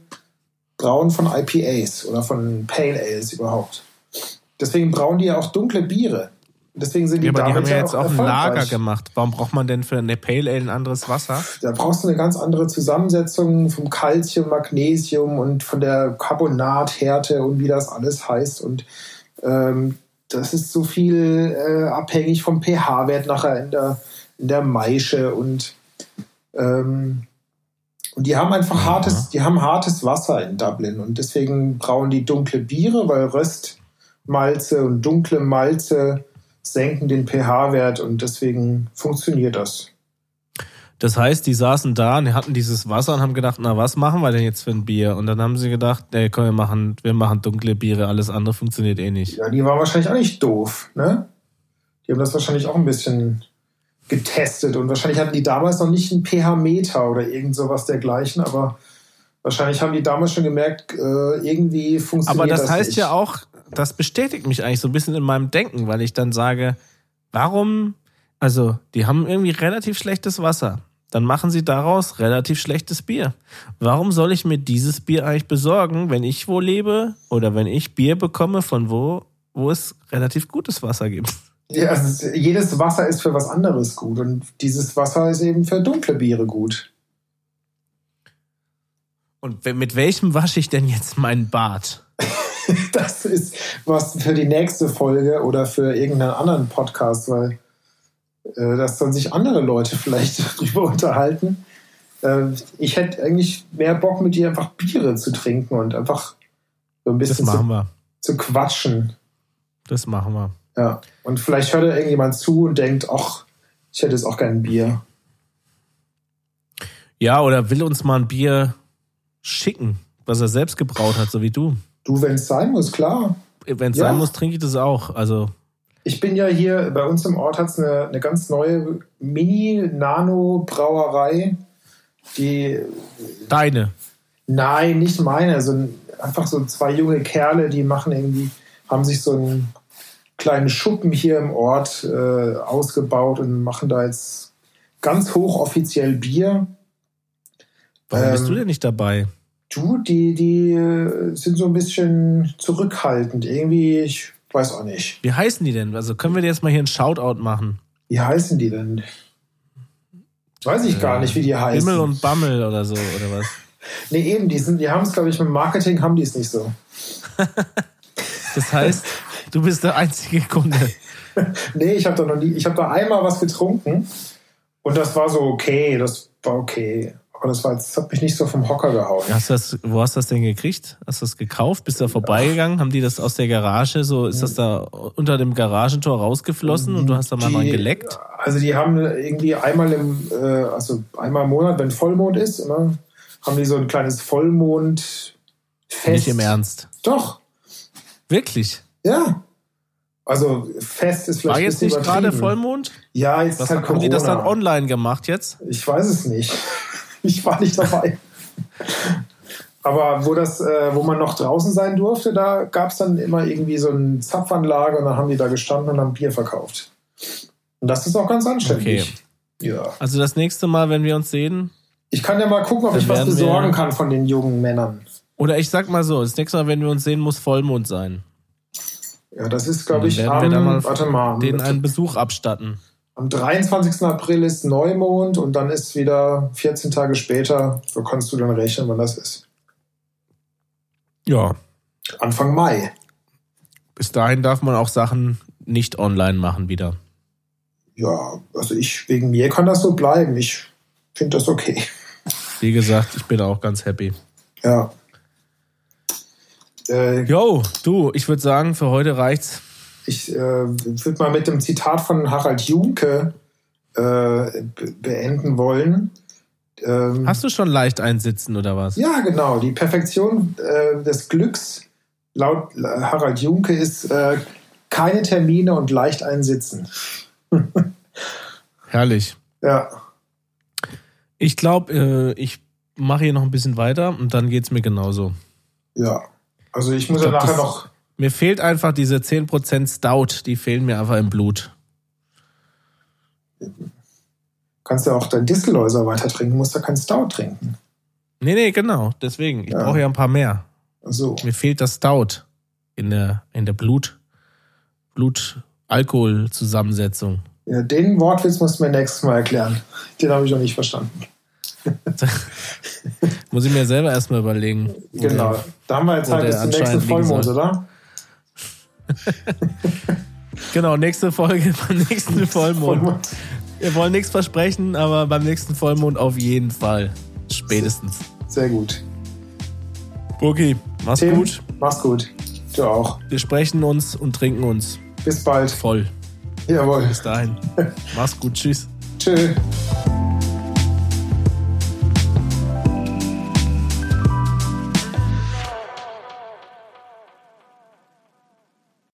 Brauen von IPAs oder von Pale Ales überhaupt. Deswegen brauen die ja auch dunkle Biere. Deswegen sind die Ja, aber die haben ja jetzt auch ein erfolgreich. Lager gemacht. Warum braucht man denn für eine Pale Ale ein anderes Wasser? Da brauchst du eine ganz andere Zusammensetzung vom Calcium, Magnesium und von der Carbonathärte und wie das alles heißt. Und ähm, das ist so viel äh, abhängig vom pH-Wert nachher in der, in der Maische und ähm, und die haben einfach hartes, die haben hartes Wasser in Dublin und deswegen brauen die dunkle Biere, weil Röstmalze und dunkle Malze senken den pH-Wert und deswegen funktioniert das. Das heißt, die saßen da und hatten dieses Wasser und haben gedacht, na, was machen wir denn jetzt für ein Bier? Und dann haben sie gedacht, nee, komm, wir machen, wir machen dunkle Biere, alles andere funktioniert eh nicht. Ja, die waren wahrscheinlich auch nicht doof, ne? Die haben das wahrscheinlich auch ein bisschen getestet und wahrscheinlich hatten die damals noch nicht einen pH-Meter oder irgend sowas dergleichen, aber wahrscheinlich haben die damals schon gemerkt, äh, irgendwie funktioniert Aber das, das heißt nicht. ja auch, das bestätigt mich eigentlich so ein bisschen in meinem Denken, weil ich dann sage, warum, also die haben irgendwie relativ schlechtes Wasser. Dann machen sie daraus relativ schlechtes Bier. Warum soll ich mir dieses Bier eigentlich besorgen, wenn ich wo lebe oder wenn ich Bier bekomme von wo, wo es relativ gutes Wasser gibt? Ja, also es- jedes Wasser ist für was anderes gut und dieses Wasser ist eben für dunkle Biere gut. Und mit welchem wasche ich denn jetzt meinen Bart? Das ist was für die nächste Folge oder für irgendeinen anderen Podcast, weil äh, das sollen sich andere Leute vielleicht drüber unterhalten. Äh, ich hätte eigentlich mehr Bock, mit dir einfach Biere zu trinken und einfach so ein bisschen zu, zu quatschen. Das machen wir. Ja. Und vielleicht hört da irgendjemand zu und denkt, ach, ich hätte jetzt auch gerne ein Bier. Ja, oder will uns mal ein Bier schicken, was er selbst gebraut hat, so wie du. Du, wenn es sein muss, klar. Wenn es Ja. sein muss, trinke ich das auch. Also, Ich bin ja hier, bei uns im Ort hat es eine, eine ganz neue Mini-Nano-Brauerei, die, deine. nein, nicht meine, sondern einfach so zwei junge Kerle, die machen irgendwie, haben sich so einen kleinen Schuppen hier im Ort äh, ausgebaut und machen da jetzt ganz hochoffiziell Bier. Warum bist Ähm, du denn nicht dabei? Du, die, die äh, sind so ein bisschen zurückhaltend. Irgendwie, ich weiß auch nicht. Wie heißen die denn? Also können wir dir jetzt mal hier einen Shoutout machen? Wie heißen die denn? Weiß ich gar nicht, wie die heißen. Himmel und Bammel oder so, oder was? Nee, eben, die, sind, die haben es, glaube ich, mit Marketing haben die es nicht so. Das heißt, du bist der einzige Kunde. Nee, ich habe da noch nie, ich habe da einmal was getrunken und das war so okay, das war okay. Aber das, war, das hat mich nicht so vom Hocker gehauen. Hast das, wo hast du das denn gekriegt? Hast du das gekauft? Bist du da vorbeigegangen? Haben die das aus der Garage so, ist das da unter dem Garagentor rausgeflossen und du hast da mal Die- dran geleckt? Also die haben irgendwie einmal im, äh, also einmal im Monat, wenn Vollmond ist, immer, haben die so ein kleines Vollmondfest. Nicht im Ernst. Doch, Wirklich? ja. Also fest ist vielleicht War jetzt nicht gerade Vollmond? Ja, jetzt Was ist halt haben die das dann Corona. online gemacht jetzt? Ich weiß es nicht. Ich war nicht dabei. Aber wo das, äh, wo man noch draußen sein durfte, da gab es dann immer irgendwie so eine Zapfanlage und dann haben die da gestanden und haben Bier verkauft. Und das ist auch ganz anständig. Ja. Also das nächste Mal, wenn wir uns sehen, Ich kann ja mal gucken, ob ich was besorgen kann von den jungen Männern. oder ich sag mal so, das nächste Mal, wenn wir uns sehen, muss Vollmond sein. Ja, das ist, glaube ich, werden wir da mal am, warte mal, denen einen Besuch abstatten. Am 23. April ist Neumond und dann ist wieder 14 Tage später, so kannst du dann rechnen, wann das ist. Ja. Anfang Mai. Bis dahin darf man auch Sachen nicht online machen wieder. Ja, also ich, wegen mir kann das so bleiben. Ich finde das okay. Wie gesagt, ich bin auch ganz happy. Ja. Äh, Jo, du, ich würde sagen, für heute reicht's. Ich äh, würde mal mit dem Zitat von Harald Junke äh, be- beenden wollen. Ähm, Hast du schon leicht einsitzen oder was? ja, genau. Die Perfektion äh, des Glücks laut Harald Junke ist äh, keine Termine und leicht einsitzen. Herrlich. Ja, Ich glaube, äh, ich mache hier noch ein bisschen weiter und dann geht's mir genauso. ja. Also ich muss Ich ja glaub, nachher das- noch. Mir fehlt einfach diese 10% Stout, die fehlen mir einfach im Blut. Kannst ja auch dein Distelhäuser weiter trinken, musst ja kein Stout trinken. Nee, nee, genau. Deswegen. Ich Ja. brauche ja ein paar mehr. So. Mir fehlt das Stout in der, in der Blut, Blut-Alkohol-Zusammensetzung. Ja, den Wortwitz musst du mir nächstes Mal erklären. Den habe ich noch nicht verstanden. Muss ich mir selber erstmal überlegen. Genau. Da haben wir jetzt halt bis zum nächsten Vollmond, oder? Genau, nächste Folge beim nächsten Vollmond. Vollmond. Wir wollen nichts versprechen, aber beim nächsten Vollmond auf jeden Fall. Spätestens. Sehr gut. Okay, mach's Tim, gut. Mach's gut. Du auch. Wir sprechen uns und trinken uns Bis bald. voll. Jawohl. Bis dahin. Mach's gut. Tschüss. Tschö.